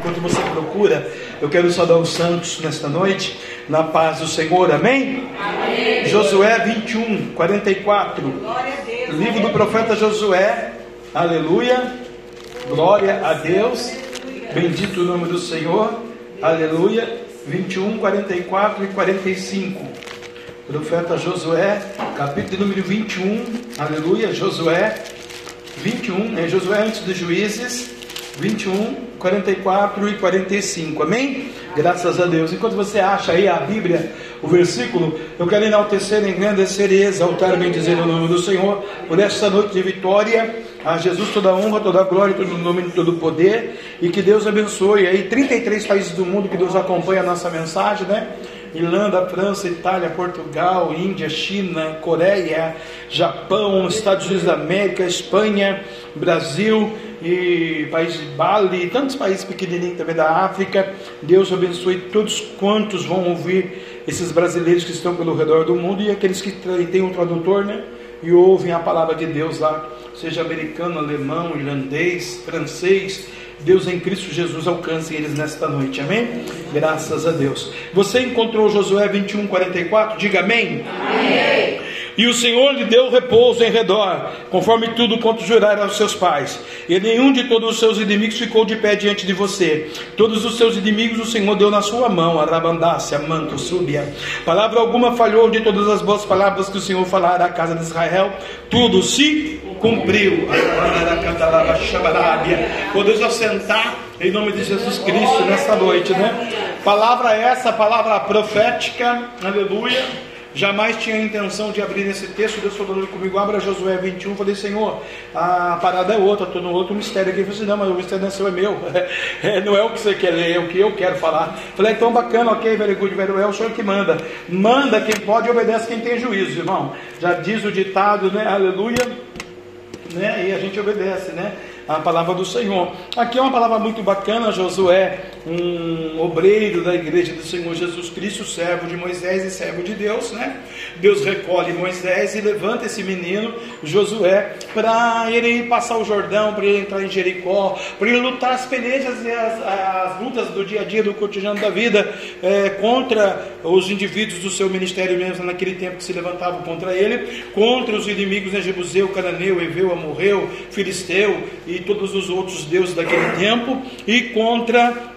enquanto você procura, eu quero saudar os santos nesta noite, na paz do Senhor, amém? amém. Josué 21, 44. Glória a Deus. Livro do profeta Josué, aleluia. Glória a Deus. Bendito o nome do Senhor, aleluia. 21, 44 e 45. Profeta Josué, capítulo número 21, aleluia. Josué 21, é Josué antes dos juízes, 21, 44 e 45, amém? Graças a Deus. Enquanto você acha aí a Bíblia, o versículo, eu quero enaltecer, engrandecer e exaltar, bem dizer o nome do Senhor, por esta noite de vitória. A Jesus toda honra, toda glória, todo o nome todo o poder, e que Deus abençoe aí 33 países do mundo que Deus acompanha a nossa mensagem, né? Irlanda, França, Itália, Portugal, Índia, China, Coreia, Japão, Estados Unidos da América, Espanha, Brasil e país de Bali, tantos países pequenininhos também da África. Deus abençoe todos quantos vão ouvir esses brasileiros que estão pelo redor do mundo e aqueles que têm um tradutor, né? E ouvem a palavra de Deus lá, seja americano, alemão, irlandês, francês, Deus em Cristo Jesus alcance eles nesta noite, amém? Graças a Deus. Você encontrou Josué 21, 44? Diga amém. Amém. E o Senhor lhe deu repouso em redor, conforme tudo quanto juraram aos seus pais. E nenhum de todos os seus inimigos ficou de pé diante de você. Todos os seus inimigos o Senhor deu na sua mão, arabandácia, manto, súbia. Palavra alguma falhou de todas as boas palavras que o Senhor falara à casa de Israel. Tudo se cumpriu. Podemos assentar em nome de Jesus Cristo nesta noite, né? Palavra essa, palavra profética, aleluia. Jamais tinha a intenção de abrir esse texto. Deus falou comigo, abra Josué 21. Falei, Senhor, a parada é outra, estou no outro mistério aqui. Falei, assim, não, mas o mistério não é seu, é meu. É, não é o que você quer ler, é o que eu quero falar. Falei, então bacana, ok, very good, very well, o Senhor que manda. Manda quem pode e obedece quem tem juízo, irmão. Já diz o ditado, né? Aleluia né? E a gente obedece, né? A palavra do Senhor. Aqui é uma palavra muito bacana, Josué, um obreiro da igreja do Senhor Jesus Cristo, servo de Moisés e servo de Deus, né? Deus recolhe Moisés e levanta esse menino, Josué, para ele passar o Jordão, para ele entrar em Jericó, para ele lutar as pelejas e as, as, lutas do dia a dia, do cotidiano da vida, é, contra os indivíduos do seu ministério mesmo naquele tempo que se levantavam contra ele, contra os inimigos, né, Jebuseu, Cananeu, Eveu, Amorreu, Filisteu e todos os outros deuses daquele tempo, e contra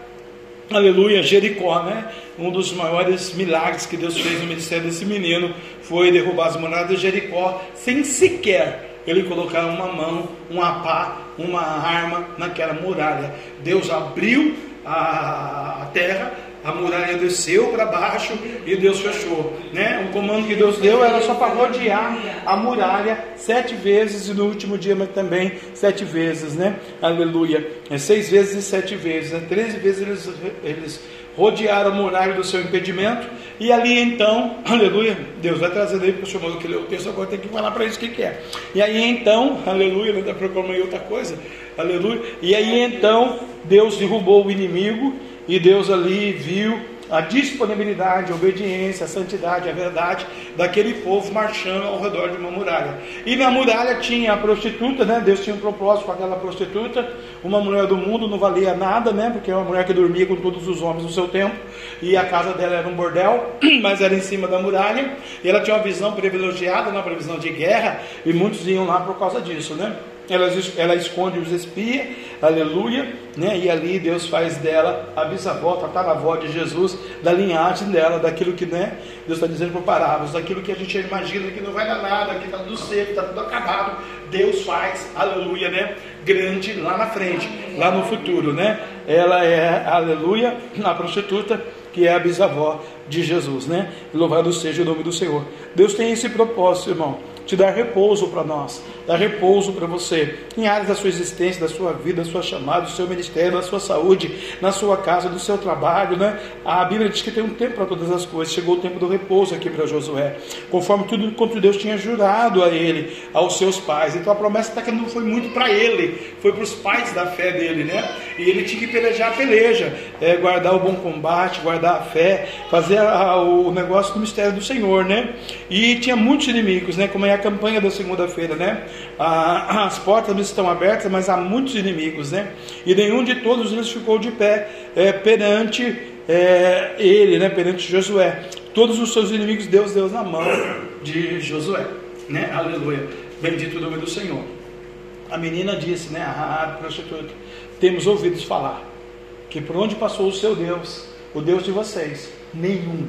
aleluia, Jericó, né? Um dos maiores milagres que Deus fez no ministério desse menino foi derrubar as moradas de Jericó sem sequer ele colocar uma mão, um pá, uma arma naquela muralha. Deus abriu a terra a muralha desceu para baixo e Deus fechou. Né? O comando que Deus deu era só para rodear a muralha sete vezes e no último dia também sete vezes. Né? Aleluia. É seis vezes e sete vezes. Né? Treze vezes eles, eles rodearam a muralha do seu impedimento e ali então, aleluia, Deus vai trazer aí para o senhor que leu o texto, agora tem que falar para isso o que, que é. E aí então, aleluia, ainda proclamei outra coisa, aleluia, e aí então Deus derrubou o inimigo e Deus ali viu a disponibilidade, a obediência, a santidade, a verdade daquele povo marchando ao redor de uma muralha. E na muralha tinha a prostituta, né? Deus tinha um propósito com aquela prostituta. Uma mulher do mundo não valia nada, né? Porque é uma mulher que dormia com todos os homens do seu tempo. E a casa dela era um bordel, mas era em cima da muralha. E ela tinha uma visão privilegiada, uma previsão de guerra. E muitos iam lá por causa disso, né? Ela, ela esconde os espias, aleluia, né? e ali Deus faz dela a bisavó, a tataravó de Jesus, da linhagem dela, daquilo que né, Deus está dizendo por parábolas, daquilo que a gente imagina que não vai dar nada, que está tudo seco, está tudo acabado, Deus faz, aleluia, né? grande lá na frente, lá no futuro, né? Ela é, aleluia, a prostituta que é a bisavó de Jesus, né? Louvado seja o nome do Senhor. Deus tem esse propósito, irmão te dar repouso para nós, dar repouso para você, em áreas da sua existência, da sua vida, da sua chamada, do seu ministério, da sua saúde, na sua casa, do seu trabalho, né? A Bíblia diz que tem um tempo para todas as coisas. Chegou o tempo do repouso aqui para Josué, conforme tudo quanto Deus tinha jurado a ele, aos seus pais. Então a promessa até que não foi muito para ele, foi para os pais da fé dele, né? E ele tinha que pelejar a peleja, é, guardar o bom combate, guardar a fé, fazer a, o negócio do mistério do Senhor, né? E tinha muitos inimigos, né? Como é a campanha da segunda-feira, né? A, as portas estão abertas, mas há muitos inimigos, né? E nenhum de todos eles ficou de pé é, perante é, ele, né? Perante Josué. Todos os seus inimigos Deus deu na mão de Josué, né? Aleluia. Bendito o nome do Senhor. A menina disse, né? A prostituta, temos ouvidos falar que por onde passou o seu Deus, o Deus de vocês, nenhum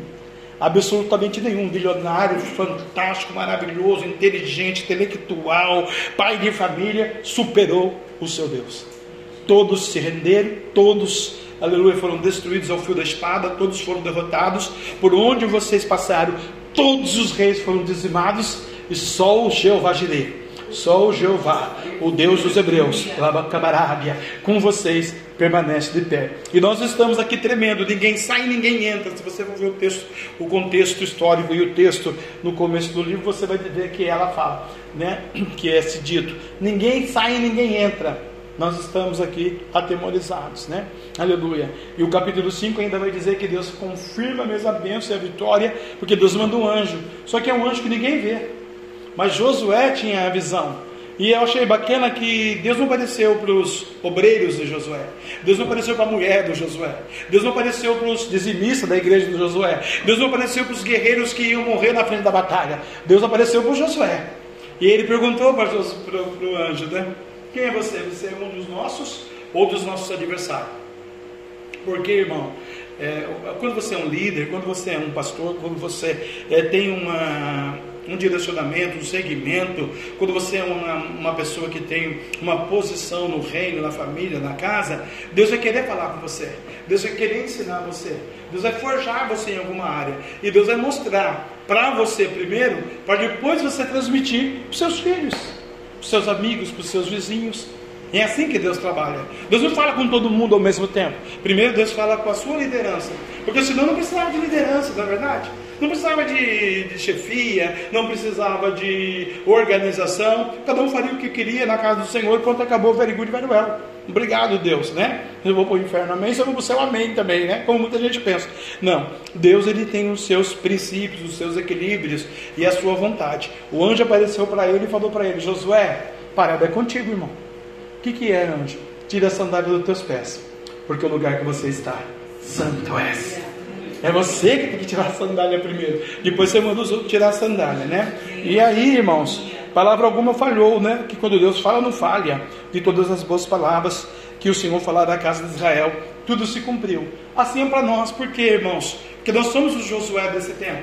absolutamente nenhum. Bilionário, fantástico, maravilhoso, inteligente, intelectual, pai de família, superou o seu Deus. Todos se renderam, todos, aleluia, foram destruídos ao fio da espada, todos foram derrotados. Por onde vocês passaram, todos os reis foram dizimados, e só o Jeová Jireh só o Jeová, o Deus dos Hebreus, Labacabarábia, com vocês permanece de pé. E nós estamos aqui tremendo, ninguém sai, ninguém entra. Se você for ver o texto, o contexto histórico e o texto no começo do livro, você vai ver que ela fala, né? Que é esse dito: ninguém sai, ninguém entra. Nós estamos aqui atemorizados, né? Aleluia. E o capítulo 5 ainda vai dizer que Deus confirma a mesma bênção e a vitória, porque Deus manda um anjo. Só que é um anjo que ninguém vê. Mas Josué tinha a visão. E eu achei bacana que Deus não apareceu para os obreiros de Josué, Deus não apareceu para a mulher do Josué, Deus não apareceu para os dizimistas da igreja de Josué, Deus não apareceu para os guerreiros que iam morrer na frente da batalha, Deus apareceu para Josué. E ele perguntou para, para o anjo, né? Quem é você? Você é um dos nossos ou dos nossos adversários? Porque, irmão, é, quando você é um líder, quando você é um pastor, quando você é, tem uma um direcionamento, um segmento, quando você é uma, uma pessoa que tem uma posição no reino, na família, na casa, Deus vai querer falar com você, Deus vai querer ensinar você, Deus vai forjar você em alguma área, e Deus vai mostrar para você primeiro, para depois você transmitir para os seus filhos, para os seus amigos, para os seus vizinhos. É assim que Deus trabalha. Deus não fala com todo mundo ao mesmo tempo. Primeiro Deus fala com a sua liderança. Porque senão não precisava de liderança, não é verdade? Não precisava de, de, chefia, não precisava de organização, cada um faria o que queria na casa do Senhor, quando acabou very good, very well. Obrigado, Deus, né? Eu vou para o inferno, amém, se eu vou para o céu, amém também, né? Como muita gente pensa. Não, Deus ele tem os seus princípios, os seus equilíbrios e a sua vontade. O anjo apareceu para ele e falou para ele: Josué, parada é contigo, irmão. O que, que é, anjo? Tira a sandália dos teus pés, porque o lugar que você está, santo és. É você que tem que tirar a sandália primeiro. Depois você manda os outros tirar a sandália, né? E aí, irmãos, palavra alguma falhou, né? Que quando Deus fala, não falha. De todas as boas palavras que o Senhor falar da casa de Israel, tudo se cumpriu. Assim é para nós, porque, irmãos? Porque nós somos o Josué desse tempo.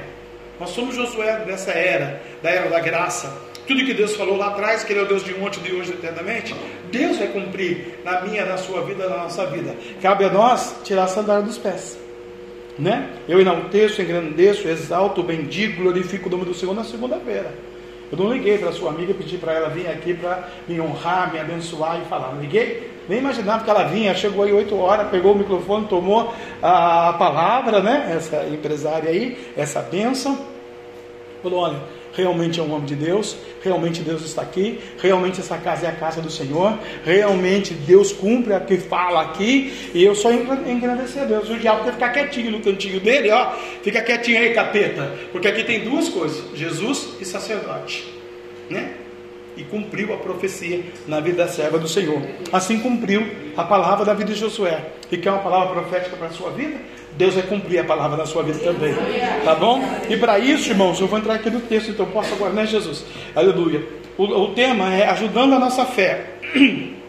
Nós somos Josué dessa era, da era da graça. Tudo que Deus falou lá atrás, que Ele é o Deus de ontem, de hoje, eternamente, Deus vai cumprir na minha, na sua vida, na nossa vida. Cabe a nós tirar a sandália dos pés né? Eu enalteço, engrandeço, exalto, bendigo, glorifico o nome do Senhor na segunda-feira. Eu não liguei para sua amiga pedir para ela vir aqui para me honrar, me abençoar e falar. Não liguei? Nem imaginava que ela vinha, chegou aí 8 horas, pegou o microfone, tomou a palavra, né? Essa empresária aí, essa bênção. Falou, olha, realmente é um homem de Deus, realmente Deus está aqui, realmente essa casa é a casa do Senhor, realmente Deus cumpre o que fala aqui, e eu só engrandecer a Deus. O diabo quer ficar quietinho no cantinho dele, ó, fica quietinho aí, capeta, porque aqui tem duas coisas: Jesus e sacerdote, né? E cumpriu a profecia na vida da serva do Senhor. Assim cumpriu a palavra da vida de Josué. E quer uma palavra profética para a sua vida? Deus vai cumprir a palavra na sua vida também. Tá bom? E para isso, irmãos, eu vou entrar aqui no texto, então posso agora, né, Jesus? Aleluia. O, o tema é ajudando a nossa fé.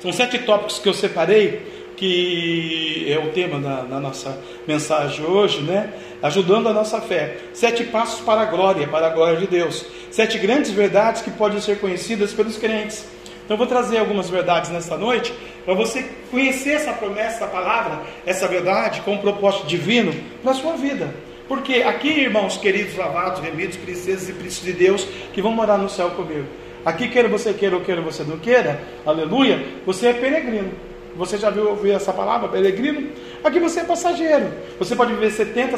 São sete tópicos que eu separei, que é o tema da, da nossa mensagem hoje, né? Ajudando a nossa fé. Sete passos para a glória, para a glória de Deus. Sete grandes verdades que podem ser conhecidas pelos crentes. Então eu vou trazer algumas verdades nesta noite para você conhecer essa promessa, essa palavra, essa verdade com um propósito divino na sua vida. Porque aqui, irmãos queridos, lavados, remidos, princesas e príncipes de Deus que vão morar no céu comigo. Aqui, queira você queira ou queira você não queira, aleluia, você é peregrino. Você já viu ouvir essa palavra, peregrino? Aqui você é passageiro. Você pode viver 70,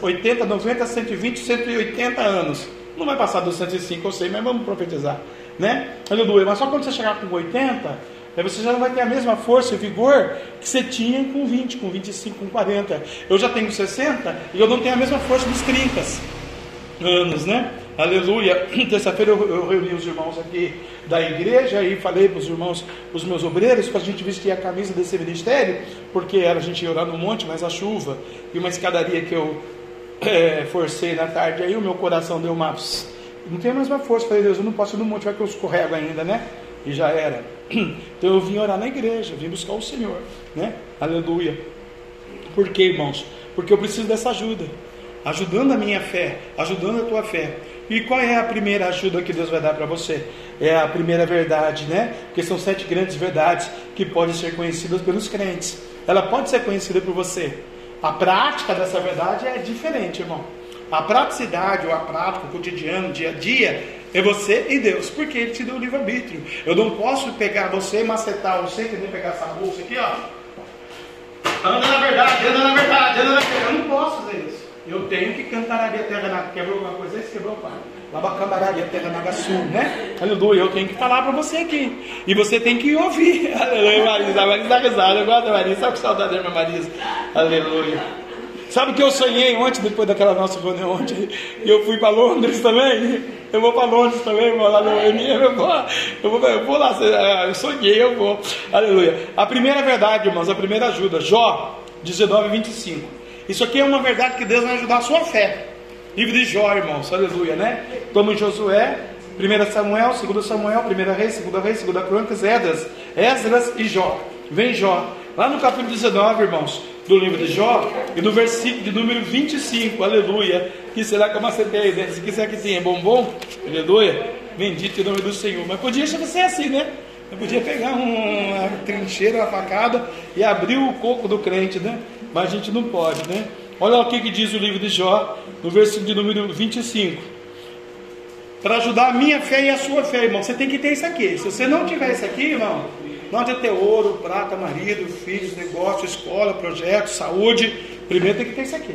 80, 90, 120, 180 anos. Não vai passar dos 105, eu sei, mas vamos profetizar né? Aleluia. Mas só quando você chegar com 80, Aí você já não vai ter a mesma força e vigor que você tinha com 20, com 25, com 40. Eu já tenho 60 e eu não tenho a mesma força dos 30 anos, né? Aleluia. Terça-feira eu, eu, reuni os irmãos aqui da igreja e falei para os irmãos, os meus obreiros, para a gente vestir a camisa desse ministério, porque era a gente ia orar no monte, mas a chuva e uma escadaria que eu é, forcei na tarde, aí o meu coração deu uma. Não tenho mais uma força. Falei, Deus, eu não posso ir no monte, vai que eu escorrego ainda, né? E já era. Então eu vim orar na igreja, vim buscar o Senhor, né? Aleluia. Por quê, irmãos? Porque eu preciso dessa ajuda. Ajudando a minha fé, ajudando a tua fé. E qual é a primeira ajuda que Deus vai dar para você? É a primeira verdade, né? Porque são sete grandes verdades que podem ser conhecidas pelos crentes. Ela pode ser conhecida por você. A prática dessa verdade é diferente, irmão. A praticidade, ou a prática, o cotidiano, dia a dia, é você e Deus, porque Ele te deu o livre-arbítrio. Eu não posso pegar você, macetar você, que nem pegar essa bolsa aqui, ó. Anda na verdade, anda na verdade, anda na verdade. Eu não posso fazer isso. Eu tenho que cantar a terra na. Quebrou alguma coisa? Esse quebrou o pai. Labacambararia, terra nagaçu, né? Aleluia, eu tenho que falar para você aqui. E você tem que ouvir. Aleluia, Marisa. A Marisa dá risada. Eu Marisa. Sabe que saudade da minha Marisa? Aleluia. Sabe o que eu sonhei ontem, depois daquela nossa reunião ontem? Eu fui para Londres também. Eu vou para Londres também, vou lá no eu vou, eu vou, eu vou lá, eu sonhei, eu vou. Aleluia. A primeira verdade, irmãos, a primeira ajuda. Jó 19, 25. Isso aqui é uma verdade que Deus vai ajudar a sua fé. Livro de Jó, irmãos, aleluia, né? Estamos Josué, 1 Samuel, 2 Samuel, 1 Reis, 2 Reis, 2 Crônicas, Esdras, Esdras e Jó. Vem Jó. Lá no capítulo 19, irmãos, do livro de Jó, e no versículo de número 25, aleluia. Que será que é uma CPI, né? Se quiser que tenha bombom, aleluia. Bendito em nome do Senhor. Mas podia ser assim, né? Eu podia pegar uma trincheira, uma facada e abrir o coco do crente, né? Mas a gente não pode, né? Olha o que, que diz o livro de Jó, no versículo de número 25. Para ajudar a minha fé e a sua fé, irmão, você tem que ter isso aqui. Se você não tiver isso aqui, irmão, não adianta ter ouro, prata, marido, filhos, negócio, escola, projeto, saúde. Primeiro tem que ter isso aqui.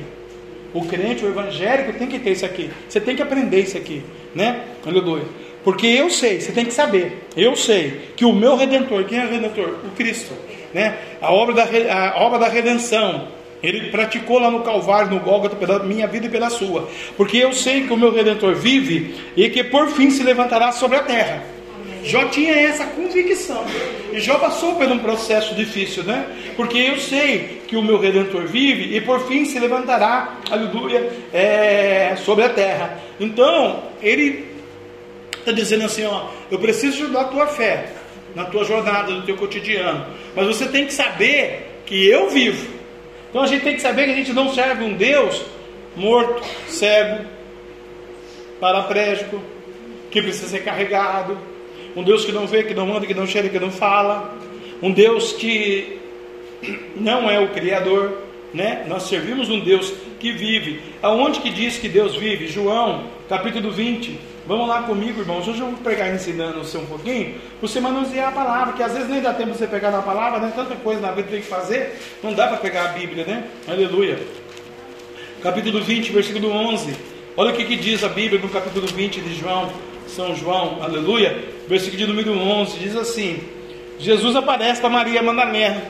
O crente, o evangélico tem que ter isso aqui. Você tem que aprender isso aqui, né? Aleluia. Porque eu sei, você tem que saber. Eu sei que o meu redentor, quem é o redentor? O Cristo, né? A obra da, a obra da redenção, ele praticou lá no Calvário, no Gólgota, pela minha vida e pela sua. Porque eu sei que o meu Redentor vive e que por fim se levantará sobre a terra. Jó tinha essa convicção. E Jó passou por um processo difícil, né? Porque eu sei que o meu Redentor vive e por fim se levantará, aleluia, é, sobre a terra. Então, ele está dizendo assim: ó, eu preciso ajudar a tua fé na tua jornada, no teu cotidiano. Mas você tem que saber que eu vivo. Então a gente tem que saber que a gente não serve um Deus morto, cego, paraplégico, que precisa ser carregado, um Deus que não vê, que não anda, que não cheira, que não fala, um Deus que não é o Criador, né? Nós servimos um Deus que vive. Aonde que diz que Deus vive? João, capítulo 20. Vamos lá comigo, irmãos. Hoje eu vou pregar ensinando você um pouquinho, você manusear a palavra, que às vezes nem dá tempo de você pegar na palavra, né? Tanta coisa na vida tem que fazer, não dá para pegar a Bíblia, né? Aleluia. Capítulo 20, versículo 11. Olha o que, que diz a Bíblia no capítulo 20 de João, São João, aleluia. Versículo de número 11, diz assim: Jesus aparece para Maria Madalena.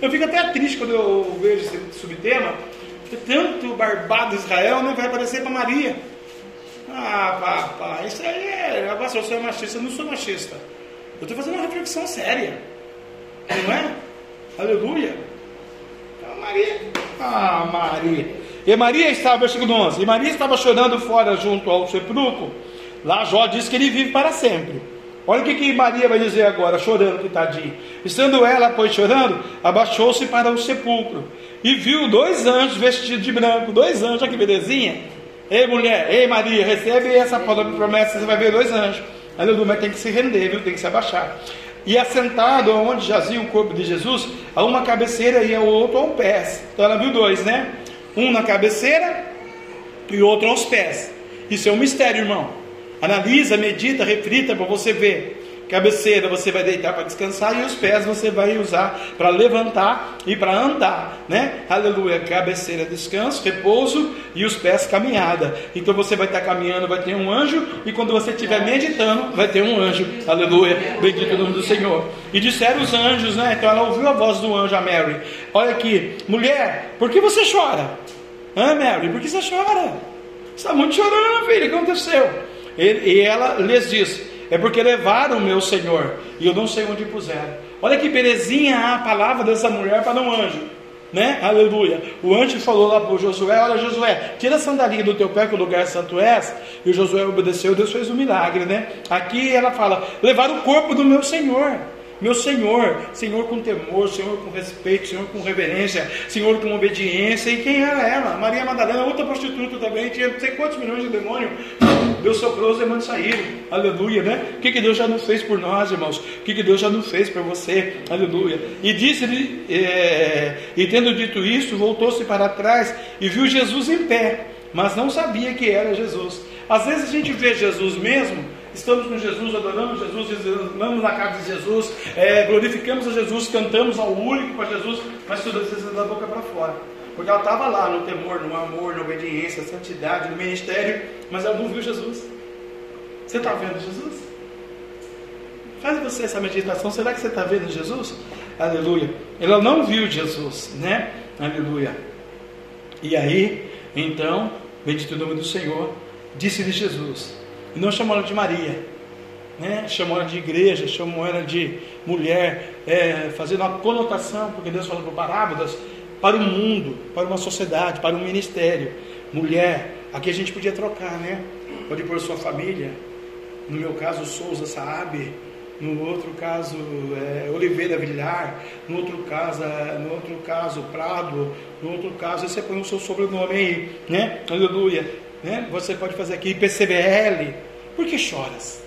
Eu fico até triste quando eu vejo esse subtema, porque tanto barbado Israel não né, vai aparecer para Maria. Ah, papai, isso aí é. Agora, se eu sou machista, eu não sou machista. Eu estou fazendo uma reflexão séria. Não é? Aleluia. Ah, Maria. Ah, Maria. E Maria estava, versículo 11. E Maria estava chorando fora junto ao sepulcro. Lá Jó diz que ele vive para sempre. Olha o que, que Maria vai dizer agora, chorando, que tadinho. Estando ela, pois, chorando, abaixou-se para o sepulcro e viu dois anjos vestidos de branco. Dois anjos, olha que belezinha Ei mulher, ei Maria, recebe essa promessa, você vai ver dois anjos. Aleluia, mas tem que se render, viu? Tem que se abaixar. E assentado onde jazia o corpo de Jesus, a uma cabeceira e o outro aos pés. Então ela viu dois, né? Um na cabeceira e outro aos pés. Isso é um mistério, irmão. Analisa, medita, reflita para você ver. cabeceira você vai deitar para descansar e os pés você vai usar para levantar e para andar, né? Aleluia, cabeceira descanso, repouso e os pés caminhada. Então você vai estar caminhando, vai ter um anjo e quando você estiver meditando, vai ter um anjo. Aleluia, bendito o nome do Senhor. E disseram os anjos, né? Então ela ouviu a voz do anjo, a Mary. Olha aqui, mulher, por que você chora? Ah, Mary, por que você chora? Você está muito chorando, filha, o que aconteceu? E ela lhes diz: é porque levaram o meu Senhor e eu não sei onde puseram. Olha que belezinha a palavra dessa mulher para um anjo, né? Aleluia. O anjo falou lá para o Josué: Olha, Josué, tira a sandalinha do teu pé, que o lugar santo é. E o Josué obedeceu, Deus fez um milagre, né? Aqui ela fala: Levaram o corpo do meu Senhor. Meu Senhor, Senhor com temor, Senhor com respeito, Senhor com reverência, Senhor com obediência. E quem era ela? Maria Madalena, outra prostituta também, tinha não sei quantos milhões de demônios. Deus soprou, os demônios saíram. Aleluia, né? O que, que Deus já não fez por nós, irmãos? O que, que Deus já não fez por você? Aleluia. E disse-lhe, é, e tendo dito isso, voltou-se para trás e viu Jesus em pé, mas não sabia que era Jesus. Às vezes a gente vê Jesus mesmo estamos com Jesus, adoramos Jesus, andamos na casa de Jesus, é, glorificamos a Jesus, cantamos ao único para Jesus, mas tudo isso da boca para fora. Porque ela estava lá no temor, no amor, na obediência, na santidade, no ministério, mas ela não viu Jesus. Você está vendo Jesus? Faz você essa meditação, será que você está vendo Jesus? Aleluia. Ela não viu Jesus, né? Aleluia. E aí, então, bendito o nome do Senhor, disse-lhe Jesus: e não chamou ela de Maria, né? chamou ela de igreja, chamou ela de mulher, é, fazendo uma conotação, porque Deus falou parábolas, para o mundo, para uma sociedade, para um ministério. Mulher, aqui a gente podia trocar, né? Pode pôr sua família, no meu caso Souza Saab, no outro caso é, Oliveira Villar, no outro caso, é, no outro caso Prado, no outro caso você põe o seu sobrenome aí, né? Aleluia. Né? Você pode fazer aqui PCBL. Por que choras?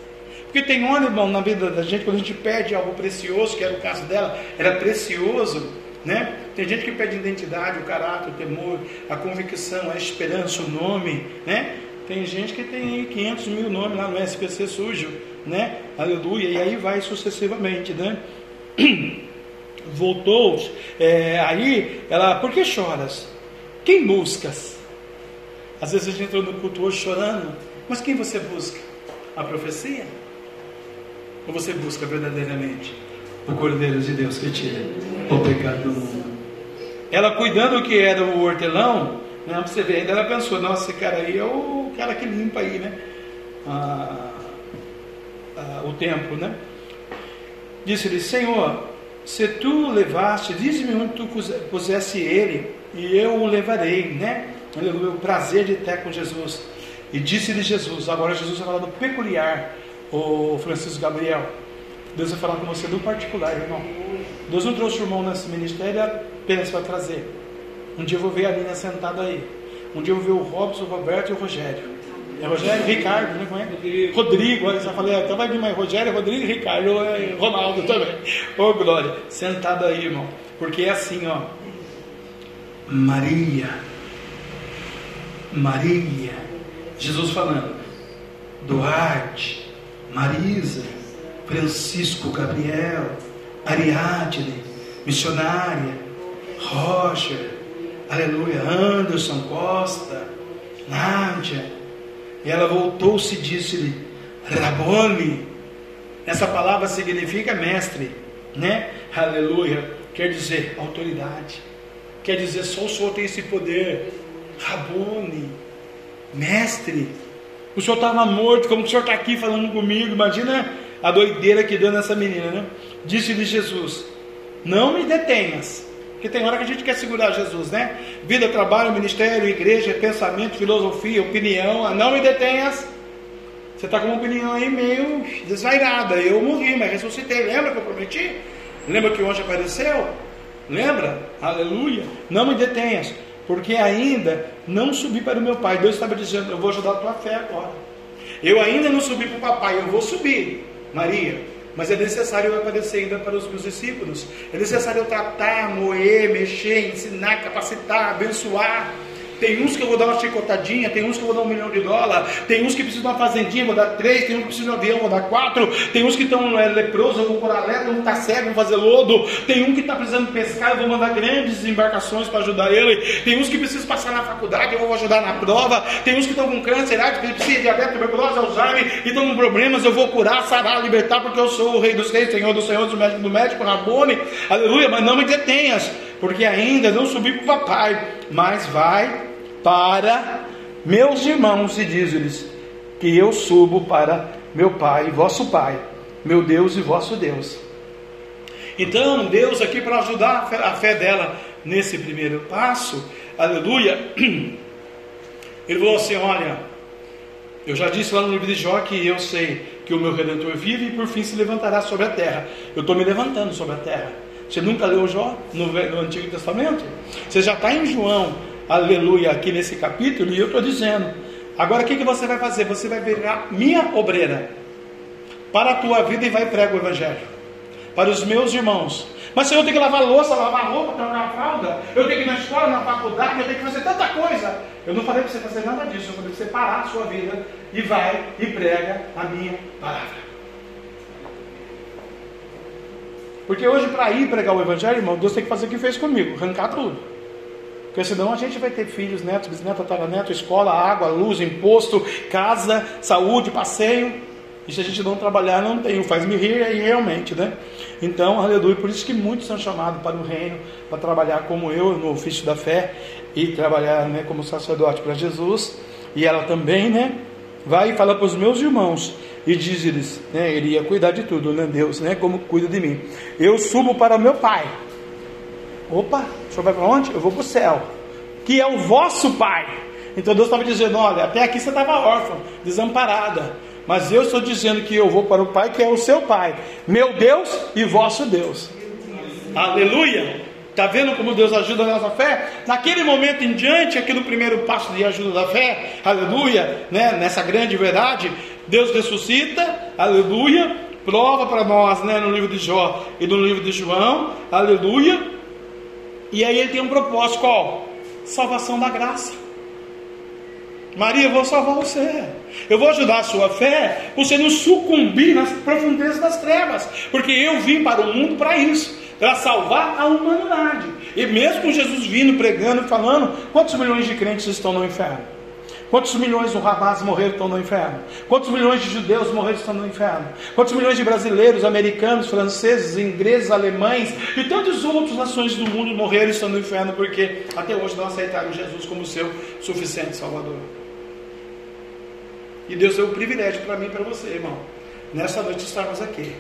Porque tem irmão, na vida da gente, quando a gente pede algo precioso, que era o caso dela, era precioso, né? Tem gente que pede identidade, o caráter, o temor, a convicção, a esperança, o nome, né? Tem gente que tem 500 mil nomes lá no SPC sujo, né? Aleluia, e aí vai sucessivamente, né? Voltou, é, aí ela, por que choras? Quem buscas? Às vezes a gente entra no culto hoje chorando, mas quem você busca? A profecia? Ou você busca verdadeiramente o Cordeiro de Deus que tira o pecado do mundo? Ela cuidando que era o hortelão, né, você vê, ainda ela pensou, nossa, esse cara aí é o cara que limpa aí, né? Ah, ah, o templo, né? Disse-lhe, Senhor, se tu levaste, diz-me onde tu pusesse ele, e eu o levarei, né? Aleluia, o prazer de estar com Jesus. E disse-lhe Jesus, agora Jesus vai falar do peculiar, o Francisco Gabriel. Deus vai falar com você do particular, irmão. Deus não trouxe o irmão nesse ministério apenas para trazer. Um dia eu vou ver a Nina sentada aí. Um dia eu vou ver o Robson, o Roberto e o Rogério. É Rogério, Ricardo, né? Como é? Rodrigo, olha, só falei, então vai vir mais Rogério, Rodrigo, Ricardo, e Ronaldo também. Ô oh, glória, sentado aí, irmão. Porque é assim, ó. Maria Maria, Jesus falando, Duarte, Marisa, Francisco Gabriel, Ariadne, missionária, Roger, aleluia, Anderson Costa, Nádia. E ela voltou-se e disse-lhe, Rabone, essa palavra significa mestre, né? Aleluia, quer dizer autoridade, quer dizer só o Senhor tem esse poder. Rabone, mestre, o senhor estava morto, como o senhor está aqui falando comigo. Imagina a doideira que deu nessa menina, né? Disse-lhe Jesus: Não me detenhas. Porque tem hora que a gente quer segurar Jesus, né? Vida, trabalho, ministério, igreja, pensamento, filosofia, opinião. Não me detenhas. Você está com uma opinião aí meio desvairada. Eu morri, mas ressuscitei. Lembra que eu prometi? Lembra que o anjo apareceu? Lembra? Aleluia. Não me detenhas porque ainda não subi para o meu pai. Deus estava dizendo: Eu vou ajudar a tua fé agora. Eu ainda não subi para o papai, eu vou subir, Maria. Mas é necessário eu aparecer ainda para os meus discípulos. É necessário eu tratar, moer, mexer, ensinar, capacitar, abençoar. Tem uns que eu vou dar uma chicotadinha, tem uns que eu vou dar um milhão de dólares, tem uns que precisam de uma fazendinha, vou dar três, tem uns que precisam de um avião, vou dar quatro, tem uns que estão é, leprosos, eu vou curar lepra, um está cego, vou fazer lodo, tem um que está precisando pescar, eu vou mandar grandes embarcações para ajudar ele, tem uns que precisam passar na faculdade, eu vou ajudar na prova, tem uns que estão com câncer, epilepsia, diabetes, tuberculose, Alzheimer, e estão com problemas, eu vou curar, sarar, libertar, porque eu sou o rei dos reis, senhor dos senhores, o médico do médico, Rabone, aleluia, mas não me detenhas, porque ainda não subi para o papai, mas vai para meus irmãos e diz-lhes que eu subo para meu pai vosso pai, meu Deus e vosso Deus. Então, Deus aqui para ajudar a fé, a fé dela nesse primeiro passo, aleluia, ele falou assim: Olha, eu já disse lá no livro de Jó que eu sei que o meu redentor vive e por fim se levantará sobre a terra. Eu estou me levantando sobre a terra. Você nunca leu Jó no, no Antigo Testamento? Você já está em João, aleluia, aqui nesse capítulo, e eu estou dizendo. Agora o que, que você vai fazer? Você vai virar minha obreira para a tua vida e vai pregar o Evangelho para os meus irmãos. Mas se eu tenho que lavar louça, lavar roupa, trocar fralda, eu tenho que ir na escola, na faculdade, eu tenho que fazer tanta coisa. Eu não falei para você fazer nada disso, eu falei para você parar a sua vida e vai e prega a minha palavra. Porque hoje, para ir pregar o Evangelho, irmão, Deus tem que fazer o que fez comigo, arrancar tudo. Porque senão a gente vai ter filhos, netos, bisnetos, tataraneto, escola, água, luz, imposto, casa, saúde, passeio. E se a gente não trabalhar, não tem. Faz-me rir aí realmente, né? Então, aleluia. Por isso que muitos são chamados para o reino, para trabalhar como eu no ofício da fé e trabalhar né, como sacerdote para Jesus. E ela também, né? Vai e fala para os meus irmãos e diz-lhes, né, ele ia cuidar de tudo, né, Deus, né, como cuida de mim. Eu subo para meu Pai. Opa, o senhor vai para onde? Eu vou para o céu, que é o vosso Pai. Então Deus estava dizendo: olha, até aqui você estava órfã, desamparada, mas eu estou dizendo que eu vou para o Pai, que é o seu Pai, meu Deus e vosso Deus. Aleluia! Está vendo como Deus ajuda a nossa fé? Naquele momento em diante, aqui no primeiro passo de ajuda da fé, aleluia, né, nessa grande verdade, Deus ressuscita, aleluia, prova para nós né, no livro de Jó e no livro de João, aleluia, e aí ele tem um propósito qual? Salvação da graça. Maria, eu vou salvar você. Eu vou ajudar a sua fé, você não sucumbir nas profundezas das trevas, porque eu vim para o mundo para isso para salvar a humanidade. E mesmo Jesus vindo, pregando e falando, quantos milhões de crentes estão no inferno? Quantos milhões do Hamas morreram estão no inferno? Quantos milhões de judeus morreram estão no inferno? Quantos milhões de brasileiros, americanos, franceses, ingleses, alemães e tantas outras nações do mundo morreram estão no inferno porque até hoje não aceitaram Jesus como seu suficiente Salvador? E Deus deu o privilégio para mim e para você, irmão. Nessa noite estarmos aqui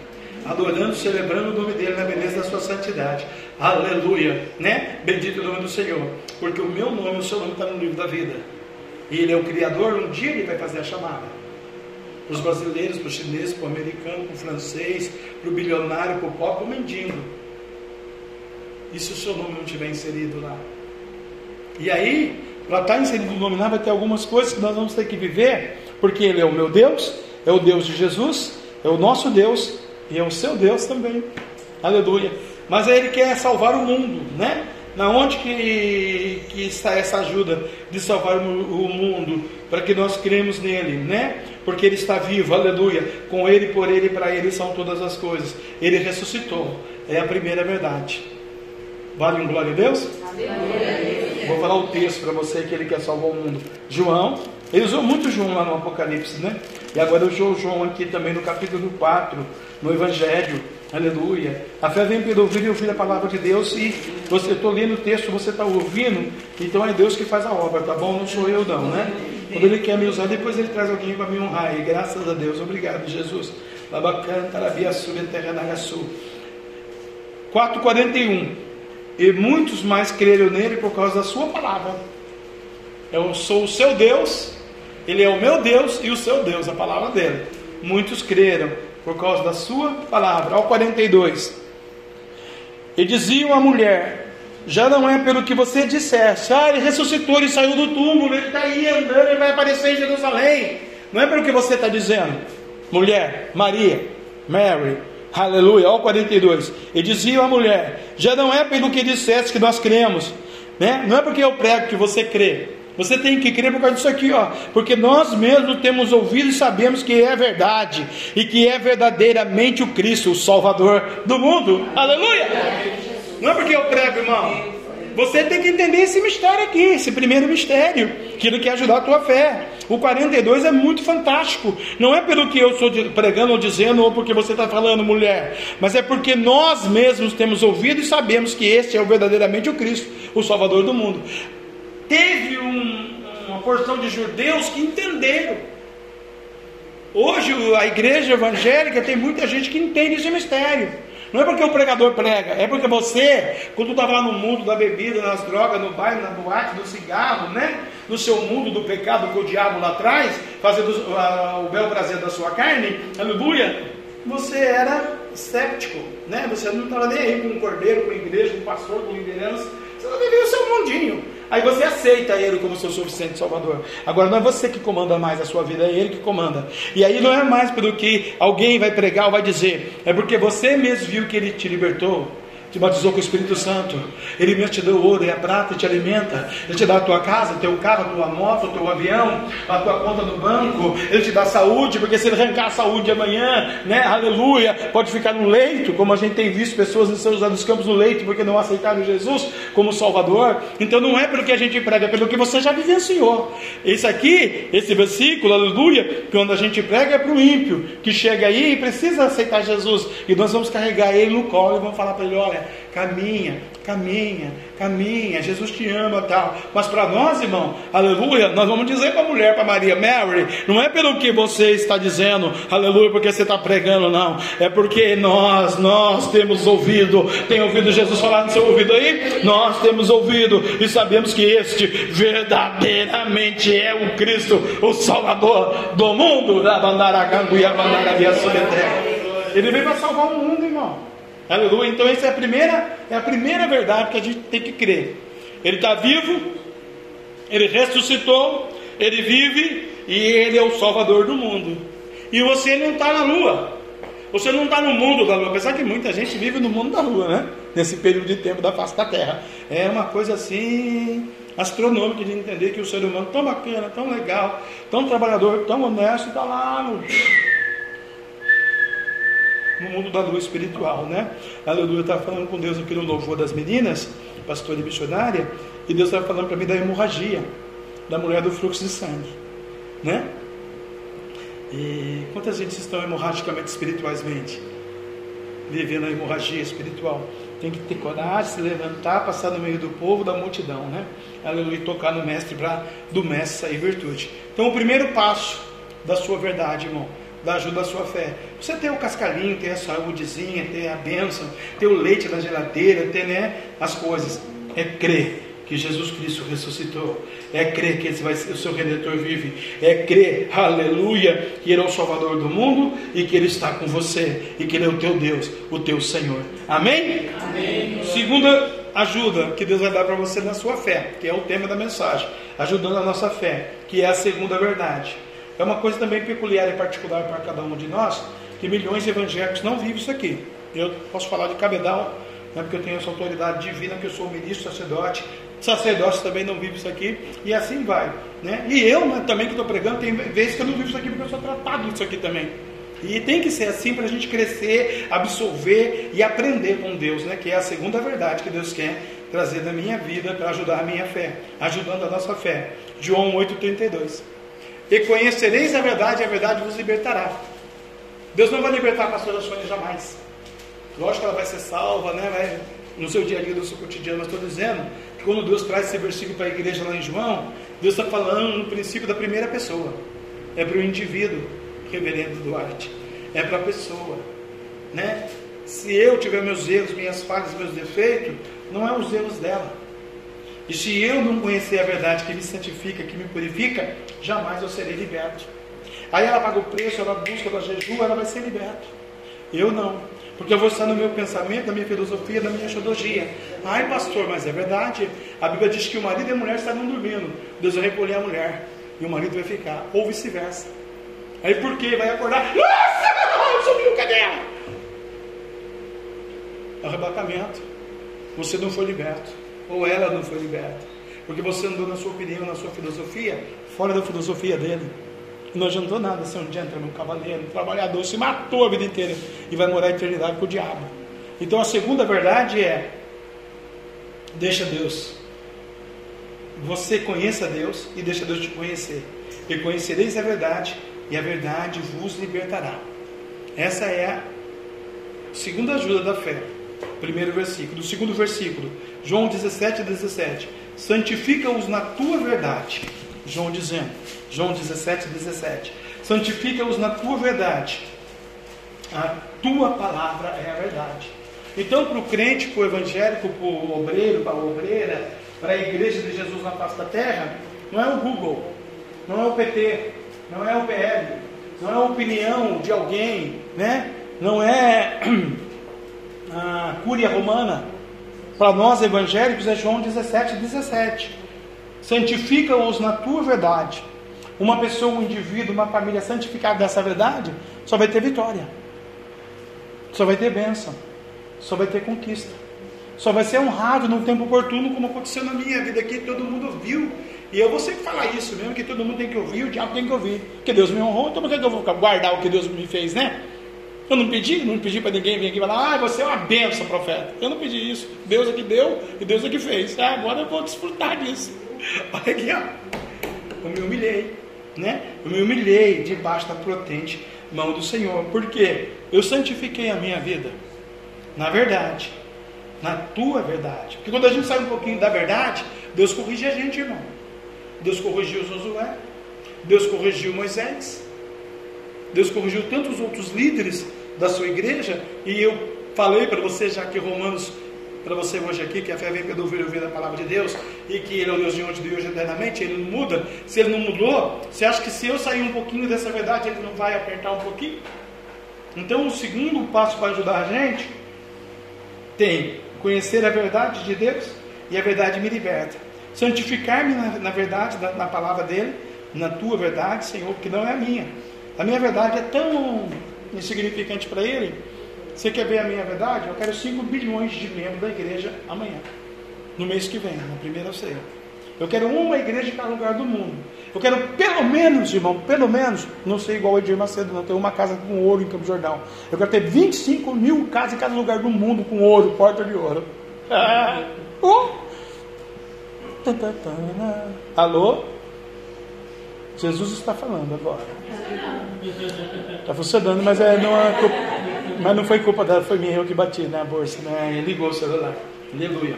adorando, celebrando o nome dele na beleza da sua santidade. Aleluia, né? Bendito o nome do Senhor, porque o meu nome, o seu nome está no livro da vida. Ele é o Criador, um dia ele vai fazer a chamada. Para os brasileiros, para os chineses, para o americano, para o francês, para o bilionário, para o pobre, para o mendigo. E se o seu nome não estiver inserido lá? E aí, para estar inserido no nome lá, vai ter algumas coisas que nós vamos ter que viver, porque Ele é o meu Deus, é o Deus de Jesus, é o nosso Deus, e é o seu Deus também. Aleluia. Mas aí ele quer salvar o mundo, né? Na onde que, que está essa ajuda de salvar o, o mundo? Para que nós cremos nele, né? Porque ele está vivo, aleluia. Com ele, por ele e para ele são todas as coisas. Ele ressuscitou. É a primeira verdade. Vale um glória a Deus? Vou falar o texto para você que ele quer salvar o mundo. João, ele usou muito João lá no Apocalipse, né? E agora eu usou João aqui também no capítulo 4 no Evangelho. Aleluia. A fé vem pelo ouvir e ouvir a palavra de Deus. E você está lendo o texto, você está ouvindo, então é Deus que faz a obra, tá bom? Não sou eu, não, né? Quando Ele quer me usar, depois Ele traz alguém para me honrar. E graças a Deus, obrigado, Jesus. Labacanta, Labiaçu, Terranagaçu. 4,41. E muitos mais creram nele por causa da Sua palavra. Eu sou o seu Deus, Ele é o meu Deus e o seu Deus, a palavra dele. Muitos creram por causa da sua palavra. Ao 42. E diziam à mulher: Já não é pelo que você dissesse, ah, ele ressuscitou, ele saiu do túmulo, ele está aí andando, ele vai aparecer em Jerusalém. Não é pelo que você está dizendo, mulher, Maria, Mary, aleluia. Ao 42. E diziam à mulher: Já não é pelo que dissesse que nós cremos, né? não é porque eu prego que você crê. Você tem que crer por causa disso aqui, ó. Porque nós mesmos temos ouvido e sabemos que é verdade. E que é verdadeiramente o Cristo, o Salvador do mundo. Aleluia! Não é porque eu prego, irmão. Você tem que entender esse mistério aqui, esse primeiro mistério, que ele quer ajudar a tua fé. O 42 é muito fantástico. Não é pelo que eu estou pregando ou dizendo, ou porque você está falando, mulher, mas é porque nós mesmos temos ouvido e sabemos que este é verdadeiramente o Cristo, o Salvador do mundo. Teve um, uma porção de judeus que entenderam. Hoje a igreja evangélica tem muita gente que entende esse mistério. Não é porque o pregador prega, é porque você, quando estava lá no mundo da bebida, nas drogas, no baile, na boate, no cigarro, né? No seu mundo do pecado com o diabo lá atrás, fazendo uh, o bel prazer da sua carne, aleluia, você era escéptico, né? Você não estava nem aí com um cordeiro, com igreja, com pastor, com liderança, você não vivia o seu mundinho. Aí você aceita Ele como seu suficiente Salvador. Agora não é você que comanda mais a sua vida, é Ele que comanda. E aí não é mais pelo que alguém vai pregar ou vai dizer, é porque você mesmo viu que Ele te libertou te batizou com o Espírito Santo. Ele mesmo te deu ouro e a prata e te alimenta. Ele te dá a tua casa, teu carro, a tua moto, o teu avião, a tua conta no banco. Ele te dá saúde, porque se ele arrancar a saúde amanhã, né? Aleluia, pode ficar no leito, como a gente tem visto pessoas em dos campos no leito, porque não aceitaram Jesus como Salvador. Então não é pelo que a gente prega, é pelo que você já vivenciou. Esse aqui, esse versículo, aleluia, quando a gente prega é para o ímpio, que chega aí e precisa aceitar Jesus. E nós vamos carregar ele no colo e vamos falar para ele: olha caminha, caminha, caminha, Jesus te ama tal. Mas para nós, irmão, aleluia, nós vamos dizer para a mulher, para Maria, Mary, não é pelo que você está dizendo, aleluia, porque você está pregando, não. É porque nós, nós temos ouvido, tem ouvido Jesus falar no seu ouvido aí? Nós temos ouvido e sabemos que este verdadeiramente é o Cristo, o Salvador do mundo. Ele veio para salvar o mundo, irmão. Aleluia. Então essa é a primeira, é a primeira verdade que a gente tem que crer. Ele está vivo, ele ressuscitou, ele vive e ele é o Salvador do mundo. E você não está na lua. Você não está no mundo da lua, apesar que muita gente vive no mundo da lua, né? Nesse período de tempo da face da terra. É uma coisa assim astronômica de entender que o ser humano tão bacana, tão legal, tão trabalhador, tão honesto, está lá no no mundo da luz espiritual, né? Aleluia, estava falando com Deus aqui no louvor das meninas, pastora e missionária, e Deus estava falando para mim da hemorragia, da mulher do fluxo de sangue, né? E quantas gente estão hemorragicamente espiritualmente? Vivendo a hemorragia espiritual. Tem que ter coragem, se levantar, passar no meio do povo, da multidão, né? Aleluia, tocar no mestre para do mestre sair virtude. Então, o primeiro passo da sua verdade, irmão, da ajuda da sua fé. Você tem o cascalinho, tem a saúdezinha, tem a bênção, tem o leite na geladeira, tem né, as coisas. É crer que Jesus Cristo ressuscitou. É crer que vai o seu Redentor vive. É crer, aleluia, que Ele é o Salvador do mundo e que Ele está com você e que Ele é o teu Deus, o teu Senhor. Amém? Amém. Segunda ajuda que Deus vai dar para você na sua fé, que é o tema da mensagem, ajudando a nossa fé, que é a segunda verdade. É uma coisa também peculiar e particular para cada um de nós, que milhões de evangélicos não vivem isso aqui. Eu posso falar de cabedal, né, porque eu tenho essa autoridade divina, que eu sou ministro, sacerdote, sacerdote também não vive isso aqui, e assim vai. Né? E eu né, também que estou pregando, tem vezes que eu não vivo isso aqui porque eu sou tratado disso aqui também. E tem que ser assim para a gente crescer, absorver e aprender com Deus, né? que é a segunda verdade que Deus quer trazer na minha vida para ajudar a minha fé, ajudando a nossa fé. João 8,32 e conhecereis a verdade, e a verdade vos libertará. Deus não vai libertar a pastora Sônia jamais. Lógico que ela vai ser salva, né? Vai, no seu dia a dia, no seu cotidiano, mas estou dizendo que quando Deus traz esse versículo para a igreja lá em João, Deus está falando no princípio da primeira pessoa. É para o indivíduo, reverendo Duarte. É para a pessoa. Né? Se eu tiver meus erros, minhas falhas, meus defeitos, não é os erros dela. E se eu não conhecer a verdade que me santifica, que me purifica, jamais eu serei liberto. Aí ela paga o preço, ela busca, ela jejua, ela vai ser liberta. Eu não. Porque eu vou estar no meu pensamento, na minha filosofia, na minha teologia. Ai, pastor, mas é verdade. A Bíblia diz que o marido e a mulher estavam dormindo. Deus vai recolher a mulher. E o marido vai ficar. Ou vice-versa. Aí por quê? Vai acordar. Nossa, subiu o cadela. Arrebatamento. Você não foi liberto ou ela não foi liberta. Porque você andou na sua opinião, na sua filosofia, fora da filosofia dele. Não adiantou nada ser um gentleman, um cavaleiro, um trabalhador, se matou a vida inteira e vai morar a eternidade com o diabo. Então a segunda verdade é: deixa Deus. Você conheça Deus e deixa Deus te conhecer. E conhecereis a verdade, e a verdade vos libertará. Essa é a segunda ajuda da fé. Primeiro versículo. Segundo versículo, João 17, 17. Santifica-os na tua verdade. João dizendo, João 17, 17. Santifica-os na tua verdade. A tua palavra é a verdade. Então, para o crente, para o evangélico, para o obreiro, para a obreira, para a igreja de Jesus na face da terra, não é o Google, não é o PT, não é o PL, não é a opinião de alguém, né? não é a cúria romana. Para nós evangélicos é João 17, 17. Santifica-os na tua verdade. Uma pessoa, um indivíduo, uma família santificada dessa verdade, só vai ter vitória, só vai ter bênção, só vai ter conquista, só vai ser honrado no tempo oportuno, como aconteceu na minha vida aqui, todo mundo viu. E eu vou sempre falar isso mesmo, que todo mundo tem que ouvir, o diabo tem que ouvir. Que Deus me honrou, então por que eu vou guardar o que Deus me fez, né? Eu não pedi, não pedi para ninguém vir aqui e falar, ah, você é uma benção, profeta. Eu não pedi isso. Deus é que deu e Deus é que fez. Ah, agora eu vou desfrutar disso. Olha aqui, ó. Eu me humilhei, né? Eu me humilhei debaixo da potente mão do Senhor. Por quê? Eu santifiquei a minha vida na verdade, na tua verdade. Porque quando a gente sai um pouquinho da verdade, Deus corrige a gente, irmão. Deus corrigiu Josué, Deus corrigiu Moisés, Deus corrigiu tantos outros líderes da sua igreja, e eu falei para você, já que Romanos, para você hoje aqui, que a fé vem pelo ouvir ouvir a palavra de Deus, e que Ele é o Deus de ontem, de hoje eternamente, Ele não muda. Se Ele não mudou, você acha que se eu sair um pouquinho dessa verdade, Ele não vai apertar um pouquinho? Então, o segundo passo para ajudar a gente tem conhecer a verdade de Deus, e a verdade me liberta. Santificar-me na, na, verdade, na, na palavra dEle, na tua verdade, Senhor, que não é a minha. A minha verdade é tão insignificante para ele. Você quer ver a minha verdade? Eu quero 5 bilhões de membros da igreja amanhã, no mês que vem, na primeira ceia. Eu quero uma igreja em cada lugar do mundo. Eu quero pelo menos, irmão, pelo menos, não sei igual o Edir Macedo, não, ter uma casa com ouro em Campo Jordão. Eu quero ter 25 mil casas em cada lugar do mundo com ouro, porta de ouro. Ah, uh. Alô? Jesus está falando agora. Está funcionando, mas, é, não é culpa, mas não foi culpa dela, foi minha, eu que bati na bolsa, né? Ligou o celular. Aleluia.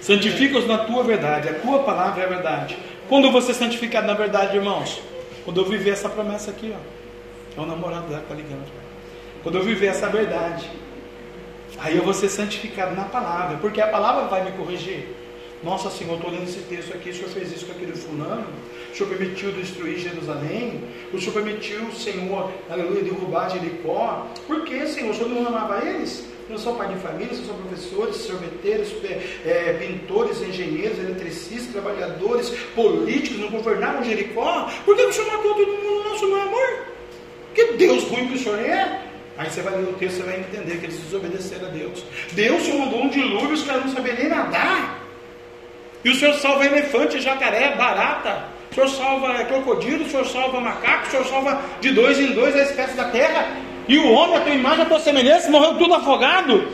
Santifica-os na tua verdade, a tua palavra é a verdade. Quando você é santificado na verdade, irmãos? Quando eu viver essa promessa aqui, ó. É o namorado que está ligando. Quando eu viver essa verdade, aí eu vou ser santificado na palavra, porque a palavra vai me corrigir. Nossa Senhor, estou lendo esse texto aqui, o Senhor fez isso com aquele fulano, o Senhor permitiu destruir Jerusalém, o Senhor permitiu, Senhor, aleluia, derrubar Jericó. Por que, Senhor? O Senhor não amava eles? Não são pai de família, são professores, sorveteiros, é, pintores, engenheiros, eletricistas, trabalhadores, políticos, não governaram Jericó? Por que o Senhor matou todo mundo? Nosso não é amor? Que Deus ruim que o Senhor é? Aí você vai ler o texto e vai entender que eles desobedeceram a Deus. Deus se mandou um dilúvio, os caras não sabiam nem nadar. E o Senhor salva elefante, jacaré, barata. O Senhor salva crocodilo, o Senhor salva macaco, o Senhor salva de dois em dois a espécie da terra. E o homem, a tua imagem, a tua semelhança, morreu tudo afogado.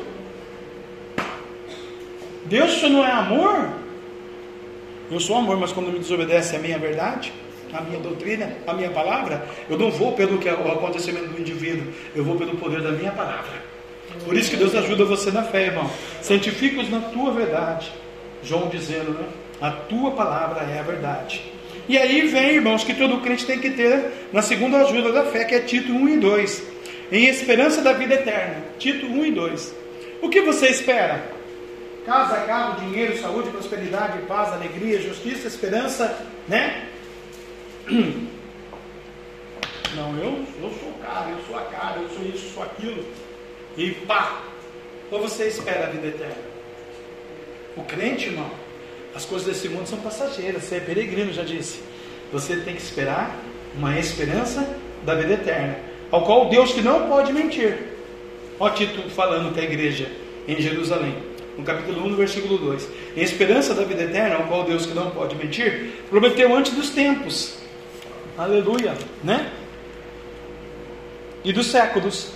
Deus, isso não é amor? Eu sou amor, mas quando me desobedece a minha verdade, a minha doutrina, a minha palavra, eu não vou pelo que é o acontecimento do indivíduo, eu vou pelo poder da minha palavra. Por isso que Deus ajuda você na fé, irmão. Santifica-os na tua verdade. João dizendo, né? A tua palavra é a verdade. E aí vem, irmãos, que todo crente tem que ter na segunda ajuda da fé, que é Tito 1 e 2. Em esperança da vida eterna. Tito 1 e 2. O que você espera? Casa, carro, dinheiro, saúde, prosperidade, paz, alegria, justiça, esperança, né? Não, eu, eu sou o cara, eu sou a cara, eu sou isso, sou aquilo. E pá! Ou você espera a vida eterna? O crente, irmão, as coisas desse mundo são passageiras, você é peregrino, já disse. Você tem que esperar uma esperança da vida eterna, ao qual Deus que não pode mentir. Ó Tito falando com a igreja em Jerusalém. no capítulo 1, no versículo 2. Em esperança da vida eterna, ao qual Deus que não pode mentir, prometeu antes dos tempos. Aleluia, né? E dos séculos.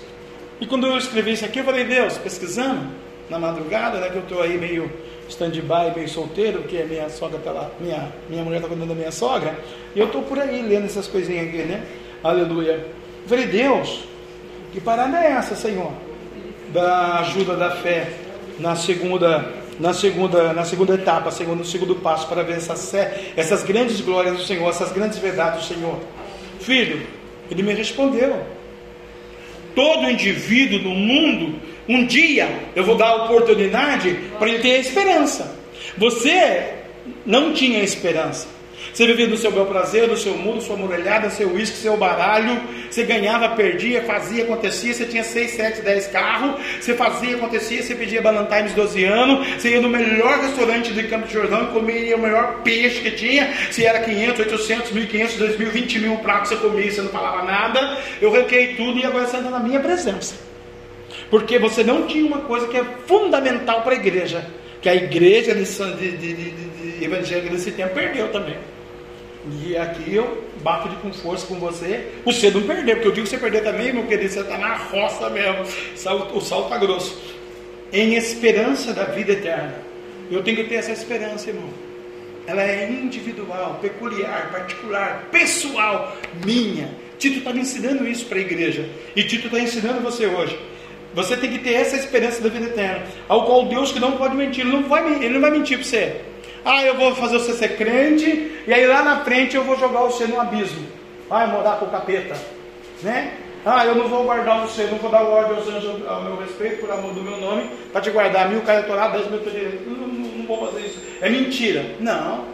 E quando eu escrevi isso aqui, eu falei, Deus, pesquisando, na madrugada, né, que eu estou aí meio stand-by, meio solteiro, porque a minha sogra está lá, minha, minha mulher está cuidando da minha sogra, e eu estou por aí lendo essas coisinhas aqui, né? Aleluia. Eu falei, Deus, que parada é essa, Senhor? Da ajuda da fé na segunda, na segunda, na segunda etapa, segundo, no segundo passo, para ver essas, essas grandes glórias do Senhor, essas grandes verdades do Senhor. Filho, ele me respondeu. Todo indivíduo no mundo, um dia eu vou dar a oportunidade para ele ter a esperança. Você não tinha esperança. Você vivia do seu bel prazer, do seu mundo, sua muralhada, seu uísque, seu baralho. Você ganhava, perdia, fazia, acontecia. Você tinha 6, 7, 10 carros. Você fazia, acontecia. Você pedia Ballantines 12 anos. Você ia no melhor restaurante de Campo de Jordão e comia o melhor peixe que tinha. Se era 500, 800, 1500, 2000, 20 mil pratos você comia você não falava nada. Eu ranquei tudo e agora você anda na minha presença. Porque você não tinha uma coisa que é fundamental para a igreja. Que a igreja de, de, de, de evangélica tempo perdeu também. E aqui eu bato de com força com você. Você não perdeu, porque eu digo que você perder também, meu querido, você está na roça mesmo. O sal está grosso. Em esperança da vida eterna. Eu tenho que ter essa esperança, irmão. Ela é individual, peculiar, particular, pessoal, minha. Tito está me ensinando isso para a igreja. E Tito está ensinando você hoje. Você tem que ter essa esperança da vida eterna, ao qual Deus que não pode mentir, ele não vai, ele não vai mentir para você. Ah, eu vou fazer você ser crente, e aí lá na frente eu vou jogar você no abismo. Vai morar com o capeta. Né? Ah, eu não vou guardar você, não vou dar ordem aos anjos ao meu respeito, por amor do meu nome, para te guardar mil caras Torá, dez mil não, não, não vou fazer isso. É mentira. Não.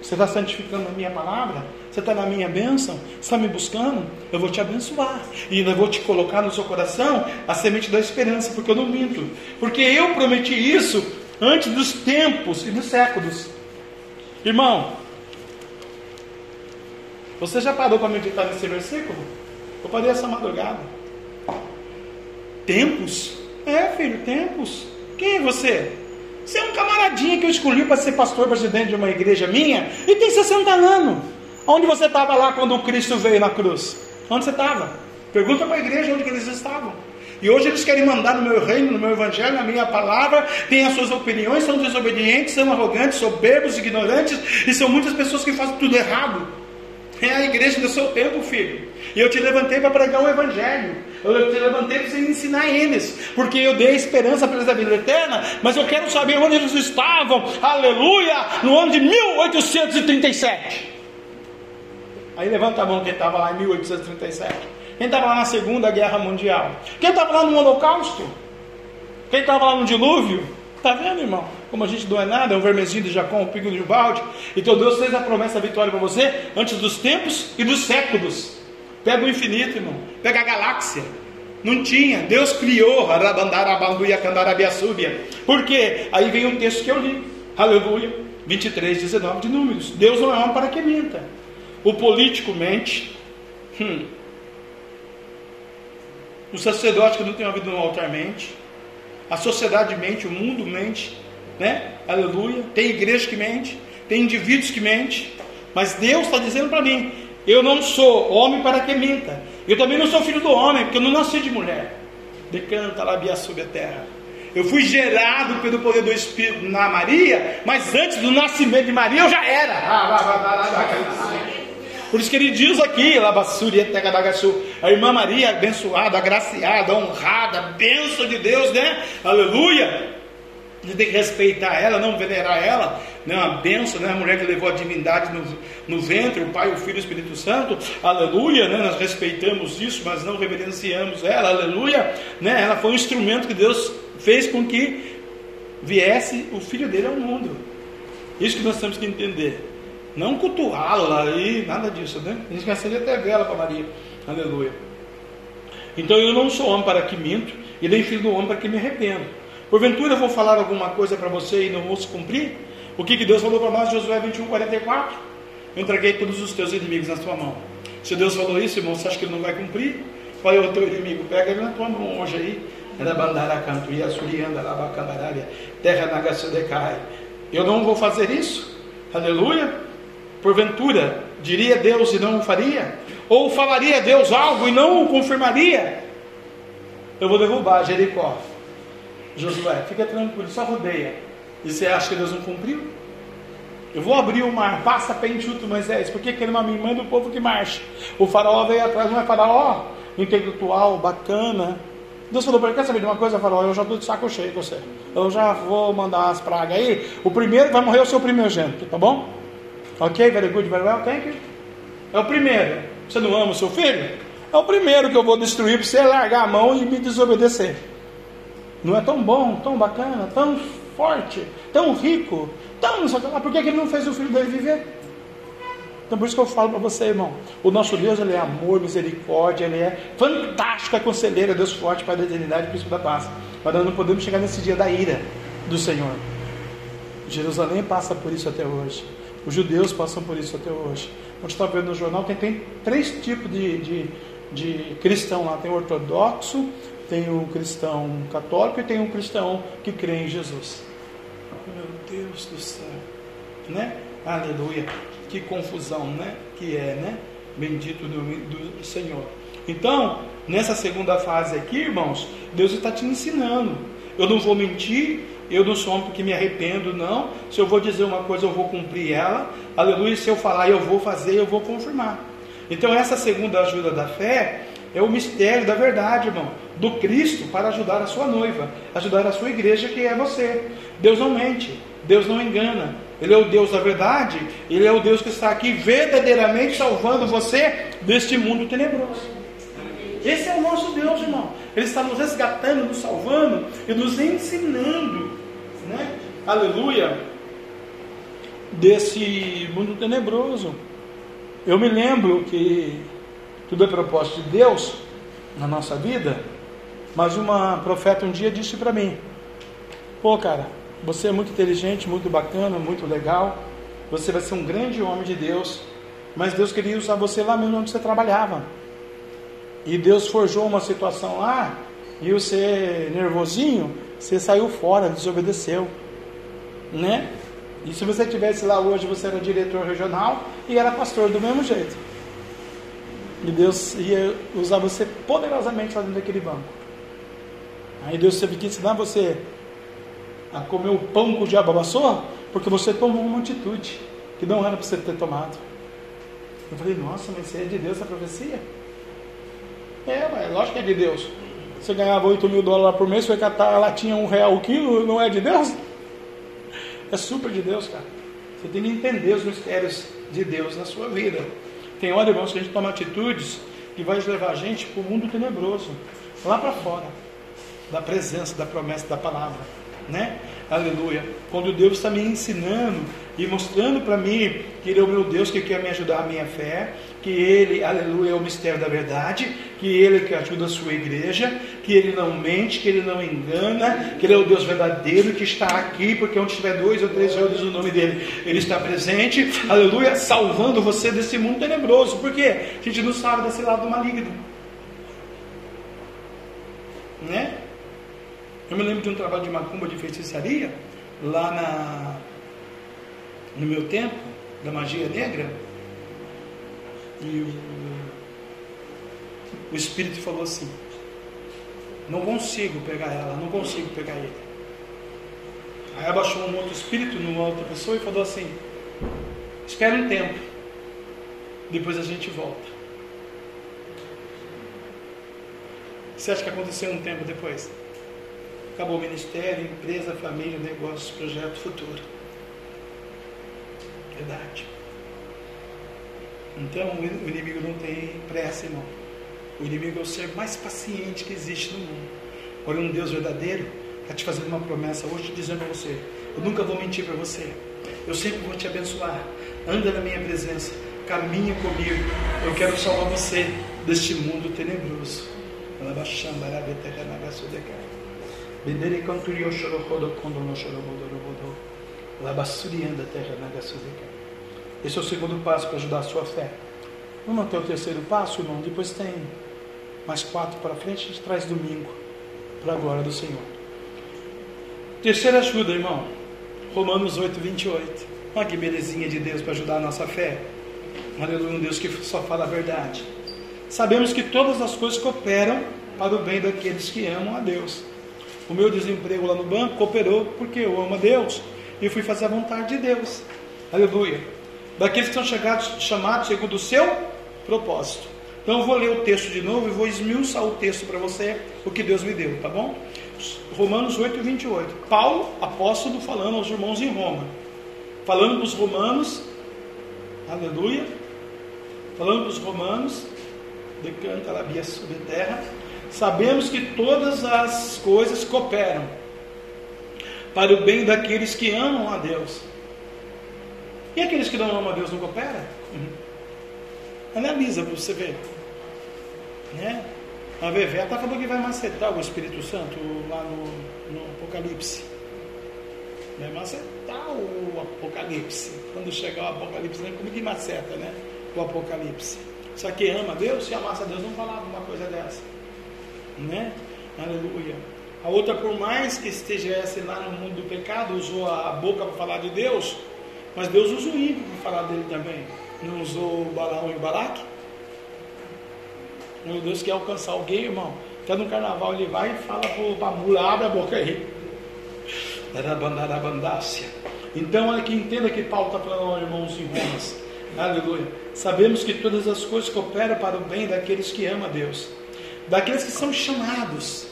Você está santificando a minha palavra? Você está na minha bênção? Você está me buscando? Eu vou te abençoar. E ainda vou te colocar no seu coração a semente da esperança, porque eu não minto. Porque eu prometi isso antes dos tempos e dos séculos. Irmão, você já parou para meditar nesse versículo? Eu parei essa madrugada. Tempos? É, filho, tempos. Quem é você? Você é um camaradinho que eu escolhi para ser pastor presidente de uma igreja minha e tem 60 anos. Onde você estava lá quando o Cristo veio na cruz? Onde você estava? Pergunta para a igreja onde eles estavam. E hoje eles querem mandar no meu reino, no meu evangelho, na minha palavra, têm as suas opiniões, são desobedientes, são arrogantes, soberbos, ignorantes, e são muitas pessoas que fazem tudo errado. É a igreja do seu tempo, filho. E eu te levantei para pregar o evangelho. Eu te levantei para ensinar eles, porque eu dei esperança para eles da vida eterna, mas eu quero saber onde eles estavam, aleluia, no ano de 1837. Aí levanta a mão quem estava lá em 1837. Quem estava lá na Segunda Guerra Mundial? Quem estava lá no Holocausto? Quem estava lá no dilúvio? Está vendo, irmão? Como a gente não é nada, é um vermezinho de Jacó, um pico de um balde. Então Deus fez a promessa da vitória para você antes dos tempos e dos séculos. Pega o infinito, irmão. Pega a galáxia. Não tinha. Deus criou. Por quê? Aí vem um texto que eu li. Aleluia. 23, 19 de números. Deus não é homem para que minta. O político mente. Hum. O sacerdote que não tem uma vida no altar mente. A sociedade mente, o mundo mente, né? Aleluia. Tem igreja que mente, tem indivíduos que mente. Mas Deus está dizendo para mim: eu não sou homem para que minta. Eu também não sou filho do homem, porque eu não nasci de mulher. Decanta lá, Bia sube a terra. Eu fui gerado pelo poder do Espírito na Maria, mas antes do nascimento de Maria eu já era. Por isso que ele diz aqui, a irmã Maria abençoada, agraciada, honrada, benção de Deus, né? Aleluia! A gente tem que respeitar ela, não venerar ela, né? uma benção, né? a mulher que levou a divindade no, no ventre, o Pai, o Filho e o Espírito Santo, aleluia, né? nós respeitamos isso, mas não reverenciamos ela, aleluia, né? ela foi um instrumento que Deus fez com que viesse o Filho dele ao mundo, isso que nós temos que entender, não cultuá-la e nada disso, né? A gente acender até vela para Maria. Aleluia. Então eu não sou homem para que minto, e nem filho do homem para que me arrependo. Porventura eu vou falar alguma coisa para você e não vou se cumprir? O que, que Deus falou para nós, Josué 21, 44? Eu entreguei todos os teus inimigos na tua mão. Se Deus falou isso, irmão, você acha que ele não vai cumprir? Qual é o teu inimigo? Pega ele na tua mão hoje aí. Terra nagasudecai. Eu não vou fazer isso? Aleluia. Porventura, diria Deus e não o faria? Ou falaria Deus algo e não o confirmaria? Eu vou derrubar Jericó. Josué, fica tranquilo, só rodeia. E você acha que Deus não cumpriu? Eu vou abrir o mar, passa pé enxuto, Moisés, porque aquele a mim manda o povo que marche. O faraó veio atrás, não é faraó intelectual, bacana. Deus falou para ele, quer saber de uma coisa, faraó? Eu já estou de saco cheio com você. Eu já vou mandar as pragas aí. O primeiro vai morrer o seu primogênito, tá bom? Ok, very good, very well, thank you. É o primeiro. Você não ama o seu filho? É o primeiro que eu vou destruir para você largar a mão e me desobedecer. Não é tão bom, tão bacana, tão forte, tão rico, tão. Por que ele não fez o filho dele viver? Então por isso que eu falo para você, irmão. O nosso Deus, ele é amor, misericórdia, ele é fantástico, é conselheiro, é Deus forte, Pai da eternidade, príncipe da paz. Mas nós não podemos chegar nesse dia da ira do Senhor. Jerusalém passa por isso até hoje. Os judeus passam por isso até hoje. Gente está vendo no jornal, tem, tem três tipos de, de, de cristão lá. Tem o ortodoxo, tem o cristão católico e tem o cristão que crê em Jesus. Meu Deus do céu, né? Aleluia. Que confusão, né? Que é, né? Bendito do, do Senhor. Então, nessa segunda fase aqui, irmãos, Deus está te ensinando. Eu não vou mentir, eu não sou homem que me arrependo, não. Se eu vou dizer uma coisa, eu vou cumprir ela. Aleluia. Se eu falar, eu vou fazer, eu vou confirmar. Então, essa segunda ajuda da fé é o mistério da verdade, irmão, do Cristo para ajudar a sua noiva, ajudar a sua igreja, que é você. Deus não mente, Deus não engana. Ele é o Deus da verdade, Ele é o Deus que está aqui verdadeiramente salvando você deste mundo tenebroso. Esse é o nosso Deus, irmão. Ele está nos resgatando, nos salvando e nos ensinando, né? Aleluia, desse mundo tenebroso. Eu me lembro que tudo é propósito de Deus na nossa vida, mas uma profeta um dia disse para mim: Pô, cara, você é muito inteligente, muito bacana, muito legal, você vai ser um grande homem de Deus, mas Deus queria usar você lá mesmo onde você trabalhava. E Deus forjou uma situação lá, e você, nervosinho, você saiu fora, desobedeceu, né? E se você tivesse lá hoje, você era diretor regional e era pastor do mesmo jeito. E Deus ia usar você poderosamente lá dentro daquele banco. Aí Deus teve que ensinar você a comer o pão que o diabo amassou, porque você tomou uma atitude que não era para você ter tomado. Eu falei, nossa, mas isso é de Deus a profecia? É, mas lógico que é de Deus. Você ganhava 8 mil dólares por mês, foi catar a latinha um real o quilo, não é de Deus? É super de Deus, cara. Você tem que entender os mistérios de Deus na sua vida. Tem hora, irmãos, que a gente toma atitudes que vai levar a gente para o mundo tenebroso, lá para fora, da presença, da promessa, da palavra, né? Aleluia. Quando Deus está me ensinando e mostrando para mim que Ele é o meu Deus que quer me ajudar a minha fé, que Ele, aleluia, é o mistério da verdade, que Ele é que ajuda a sua igreja, que Ele não mente, que Ele não engana, que Ele é o Deus verdadeiro que está aqui, porque onde estiver dois ou três reunidos no nome dEle, Ele está presente, aleluia, salvando você desse mundo tenebroso, porque a gente não sabe desse lado maligno, né? Eu me lembro de um trabalho de macumba de feitiçaria, lá na, no meu tempo, da magia negra, e o, o Espírito falou assim: Não consigo pegar ela, não consigo pegar ele. Aí abaixou um outro espírito numa outra pessoa e falou assim: Espera um tempo, depois a gente volta. Você acha que aconteceu um tempo depois? Acabou o ministério, empresa, família, negócio, projeto futuro. Verdade. Então o inimigo não tem pressa, irmão. O inimigo é o ser mais paciente que existe no mundo. Olha, um Deus verdadeiro está te fazendo uma promessa hoje, dizendo a você: Eu nunca vou mentir para você. Eu sempre vou te abençoar. Anda na minha presença. Caminha comigo. Eu quero salvar você deste mundo tenebroso. Esse é o segundo passo para ajudar a sua fé. Vamos até o terceiro passo, irmão. Depois tem mais quatro para frente, a gente traz domingo. para a glória do Senhor. Terceira ajuda, irmão. Romanos 8, 28. Olha que belezinha de Deus para ajudar a nossa fé. Aleluia, um Deus que só fala a verdade. Sabemos que todas as coisas cooperam para o bem daqueles que amam a Deus. O meu desemprego lá no banco cooperou porque eu amo a Deus e fui fazer a vontade de Deus. Aleluia. Daqueles que são chegados, chamados segundo o seu propósito. Então eu vou ler o texto de novo e vou esmiuçar o texto para você, o que Deus me deu, tá bom? Romanos 8, 28. Paulo, apóstolo, falando aos irmãos em Roma. Falando para os romanos, aleluia. Falando para os romanos, decanta a via sobre terra. Sabemos que todas as coisas cooperam para o bem daqueles que amam a Deus. E aqueles que não amam a Deus não cooperam? Uhum. Analisa para você ver. Né? A Vevé está falando que vai macetar o Espírito Santo lá no, no Apocalipse. Vai macetar o Apocalipse. Quando chegar o Apocalipse, nem como que maceta, né? O Apocalipse. Só que ama Deus, se amasse a Deus, não falava uma coisa dessa. Né? Aleluia. A outra, por mais que estivesse lá no mundo do pecado, usou a boca para falar de Deus, mas Deus usa o ímpio para falar dele também. Não usou Balaão e o Balaque? Meu Deus quer alcançar alguém, irmão. Até no carnaval ele vai e fala para a mula, abre a boca aí. Então, olha que entenda que Paulo está falando, irmãos em Romas. Aleluia. Sabemos que todas as coisas cooperam para o bem daqueles que amam a Deus, daqueles que são chamados.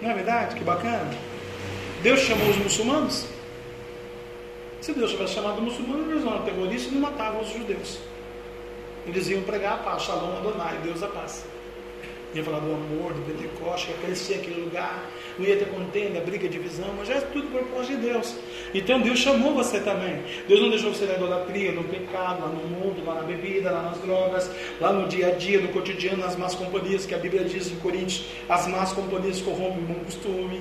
Não é verdade? Que bacana. Deus chamou os muçulmanos. Se Deus tivesse chamado os muçulmanos, eles não eram terroristas e não matavam os judeus. Eles iam pregar a paz, Shalom Adonai, Deus a paz. Ia falar do amor, do Pentecoste, ia crescer aquele lugar, não ia ter contenda, briga, divisão, mas já é tudo por propósito de Deus. Então Deus chamou você também. Deus não deixou você na idolatria, no pecado, lá no mundo, lá na bebida, lá nas drogas, lá no dia a dia, no cotidiano, nas más companhias, que a Bíblia diz em Coríntios, as más companhias corrompem o bom costume,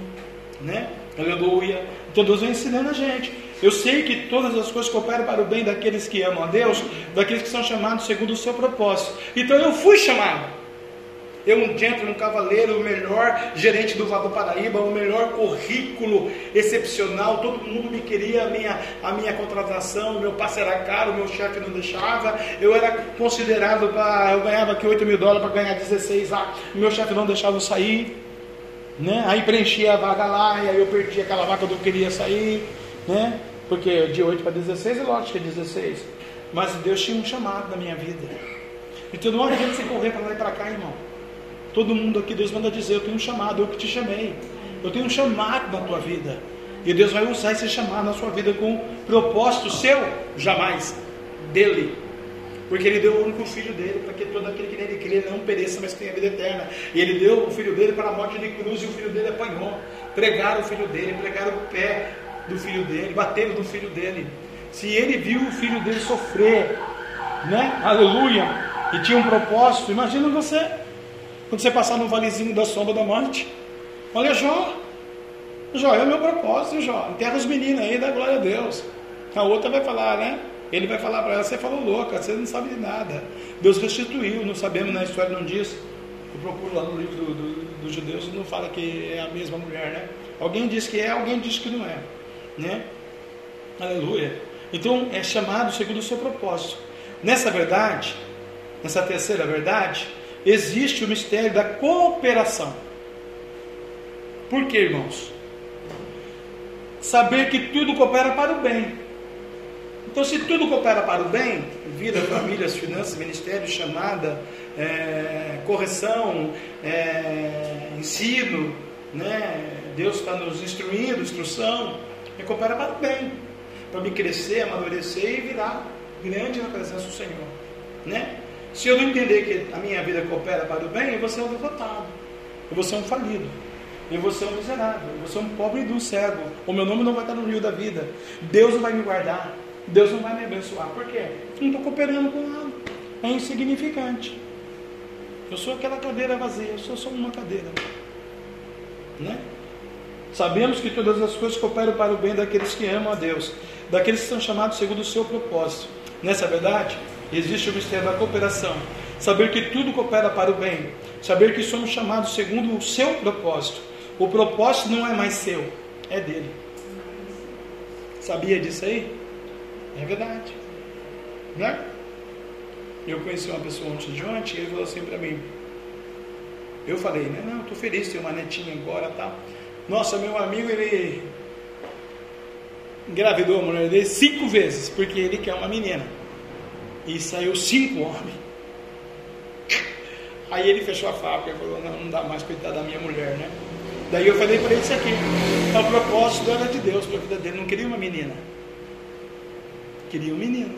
né? Aleluia. Então Deus vem ensinando a gente. Eu sei que todas as coisas cooperam para o bem daqueles que amam a Deus, daqueles que são chamados segundo o seu propósito. Então eu fui chamado. Eu, um gentleman, um cavaleiro, o melhor gerente do Vado Paraíba, o melhor currículo excepcional, todo mundo me queria a minha, a minha contratação, meu passe era caro, meu chefe não deixava, eu era considerado para. Eu ganhava aqui 8 mil dólares para ganhar 16 lá, o meu chefe não deixava eu sair. Né? Aí preenchia a vaga lá, e aí eu perdi aquela vaga que eu queria sair. Né? Porque de 8 para 16 é lógico que é 16. Mas Deus tinha um chamado na minha vida. Então não adianta você correr para lá e para cá, irmão. Todo mundo aqui, Deus manda dizer: Eu tenho um chamado, eu que te chamei. Eu tenho um chamado na tua vida. E Deus vai usar esse chamado na sua vida com propósito seu, jamais dele. Porque ele deu o único filho dele, para que todo aquele que nele crê não pereça, mas tenha vida eterna. E ele deu o filho dele para a morte de cruz, e o filho dele apanhou. Pregaram o filho dele, pregaram o pé, do filho dele, bateram do filho dele. Se ele viu o filho dele sofrer, né? Aleluia, e tinha um propósito, imagina você, quando você passar no valezinho da sombra da morte. Olha, Jó, Jó é o meu propósito, Jó. Enterra os meninos aí, dá glória a Deus. A outra vai falar, né? Ele vai falar para ela: Você falou louca, você não sabe de nada. Deus restituiu, não sabemos na história, não diz. Eu procuro lá no livro dos do, do, do judeus, não fala que é a mesma mulher, né? Alguém diz que é, alguém diz que não é né? Aleluia. Então é chamado segundo o seu propósito. Nessa verdade, nessa terceira verdade, existe o mistério da cooperação. Por quê, irmãos? Saber que tudo coopera para o bem. Então, se tudo coopera para o bem, vida, famílias, finanças, ministério, chamada, é, correção, é, ensino, né? Deus está nos instruindo, instrução, me coopera para o bem, para me crescer, amadurecer e virar grande na presença do Senhor. Né? Se eu não entender que a minha vida coopera para o bem, eu vou ser um derrotado, eu vou ser um falido, eu vou ser um miserável, eu vou ser um pobre e cego. O meu nome não vai estar no rio da vida. Deus não vai me guardar, Deus não vai me abençoar. Por quê? Não estou cooperando com nada. É insignificante. Eu sou aquela cadeira vazia, eu sou só uma cadeira. Né? Sabemos que todas as coisas cooperam para o bem daqueles que amam a Deus, daqueles que são chamados segundo o seu propósito. Nessa verdade, existe o mistério da cooperação. Saber que tudo coopera para o bem. Saber que somos chamados segundo o seu propósito. O propósito não é mais seu, é dele. Sabia disso aí? É verdade. Né? Eu conheci uma pessoa antes de ontem e ele falou assim para mim. Eu falei, né? Não, estou feliz ter uma netinha agora tal. Nossa, meu amigo, ele engravidou a mulher dele cinco vezes, porque ele quer uma menina. E saiu cinco homens. Aí ele fechou a fábrica e falou, não, não dá mais cuidar da minha mulher, né? Daí eu falei para ele isso aqui. O propósito era de Deus para a vida dele, não queria uma menina. Queria um menino.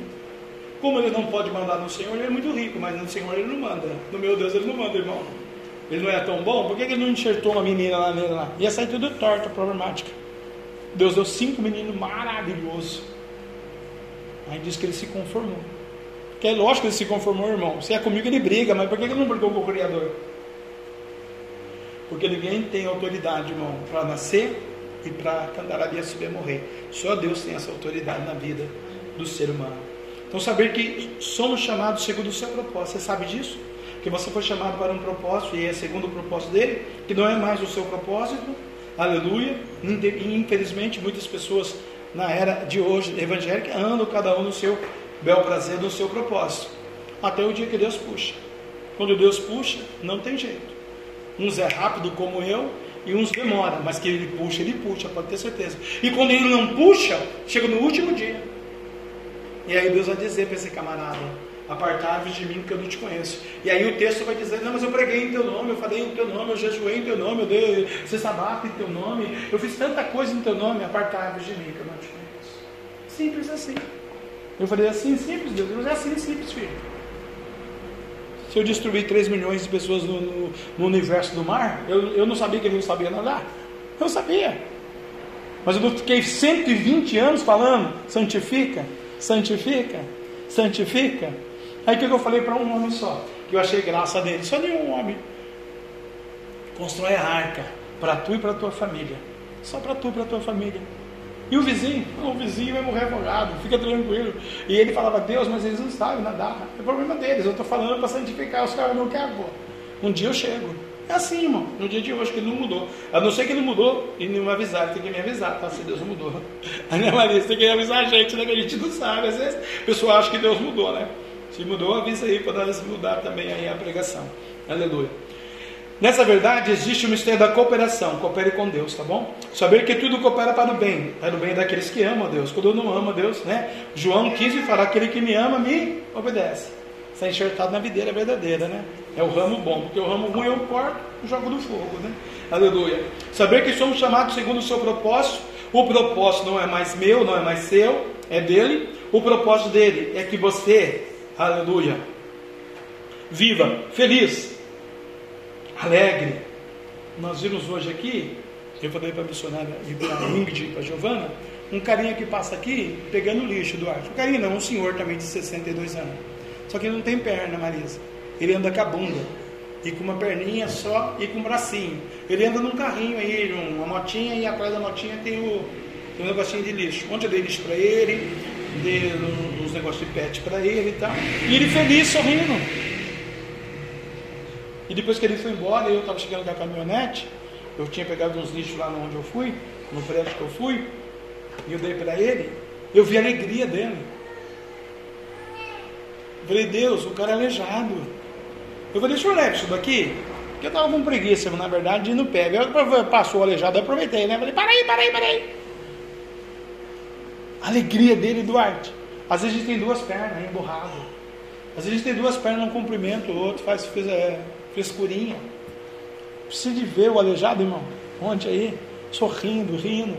Como ele não pode mandar no Senhor, ele é muito rico, mas no Senhor ele não manda. No meu Deus ele não manda, irmão. Ele não é tão bom, por que ele não enxertou uma menina lá nele lá? Ia sair tudo torto, problemática. Deus deu cinco meninos maravilhosos. Aí diz que ele se conformou. Que é lógico que ele se conformou, irmão. Se é comigo, ele briga, mas por que ele não brigou com o Criador? Porque ninguém tem autoridade, irmão, para nascer e para cantar a dia subir morrer. Só Deus tem essa autoridade na vida do ser humano. Então, saber que somos chamados segundo o seu propósito. Você sabe disso? Que você foi chamado para um propósito, e é segundo o propósito dele, que não é mais o seu propósito. Aleluia. Infelizmente, muitas pessoas na era de hoje evangélica andam cada um no seu bel prazer, no seu propósito. Até o dia que Deus puxa. Quando Deus puxa, não tem jeito. Uns é rápido como eu, e uns demora, mas que ele puxa, ele puxa, pode ter certeza. E quando ele não puxa, chega no último dia. E aí Deus vai dizer para esse camarada: Apartai-vos de mim, que eu não te conheço. E aí o texto vai dizer: Não, mas eu preguei em teu nome, eu falei em teu nome, eu jejuei em teu nome, eu dei cesta bata em teu nome, eu fiz tanta coisa em teu nome, apartai-vos de mim, que eu não te conheço. Simples assim. Eu falei assim, simples, Deus, mas é assim, simples, filho. Se eu destruir 3 milhões de pessoas no, no, no universo do mar, eu, eu não sabia que ele não sabia nadar. Eu sabia. Mas eu fiquei 120 anos falando, santifica, santifica, santifica. Aí o que eu falei para um homem só? Que eu achei graça dele, só nenhum homem. Constrói a arca para tu e para tua família. Só para tu e para tua família. E o vizinho? O vizinho vai morrer afogado, fica tranquilo. E ele falava, Deus, mas eles não sabem nadar. É problema deles, eu estou falando para santificar, os caras não querem. Um dia eu chego. É assim, irmão. No dia de hoje que ele não mudou. A não ser que ele mudou e não me avisar, tem que me avisar, tá? Se Deus mudou. A minha Maria, tem que avisar a gente, né? Que a gente não sabe. Às vezes a pessoa acha que Deus mudou, né? Se mudou, avisa aí para nós mudar também aí a pregação. Aleluia. Nessa verdade existe o mistério da cooperação. Coopere com Deus, tá bom? Saber que tudo coopera para o bem, para o bem daqueles que amam a Deus. Quando eu não amo a Deus, né? João 15 fala: aquele que me ama me obedece. Está enxertado na videira verdadeira, né? É o ramo bom, porque o ramo ruim eu corto e jogo no fogo, né? Aleluia. Saber que somos chamados segundo o seu propósito. O propósito não é mais meu, não é mais seu, é dele. O propósito dele é que você, aleluia, viva feliz, alegre. Nós vimos hoje aqui, eu falei para a missionária e para a Ingrid para a Giovana, um carinha que passa aqui pegando lixo do ar. Um carinha não, um senhor também de 62 anos. Só que ele não tem perna, Marisa. Ele anda com a bunda. E com uma perninha só e com um bracinho. Ele anda num carrinho aí, uma motinha, e atrás da motinha tem o, tem um negocinho de lixo. Ontem eu dei lixo para ele, uns negócios de pet para ele e tal. E ele feliz, sorrindo. E depois que ele foi embora, eu estava chegando com a caminhonete, eu tinha pegado uns lixos lá onde eu fui, no prédio que eu fui, e eu dei para ele, eu vi a alegria dele. Eu falei, Deus, o cara é aleijado. Eu falei, deixa eu levar isso daqui. Porque eu estava com preguiça, na verdade, de ir no pé. Eu, passou o aleijado, eu aproveitei, né? Eu falei, para aí, para aí, para aí. A alegria dele, Duarte. Às vezes a gente tem duas pernas, emburrado. Às vezes a gente tem duas pernas, um cumprimento, o outro faz é, frescurinha. Precisa de ver o aleijado, irmão. Ontem aí, sorrindo, rindo.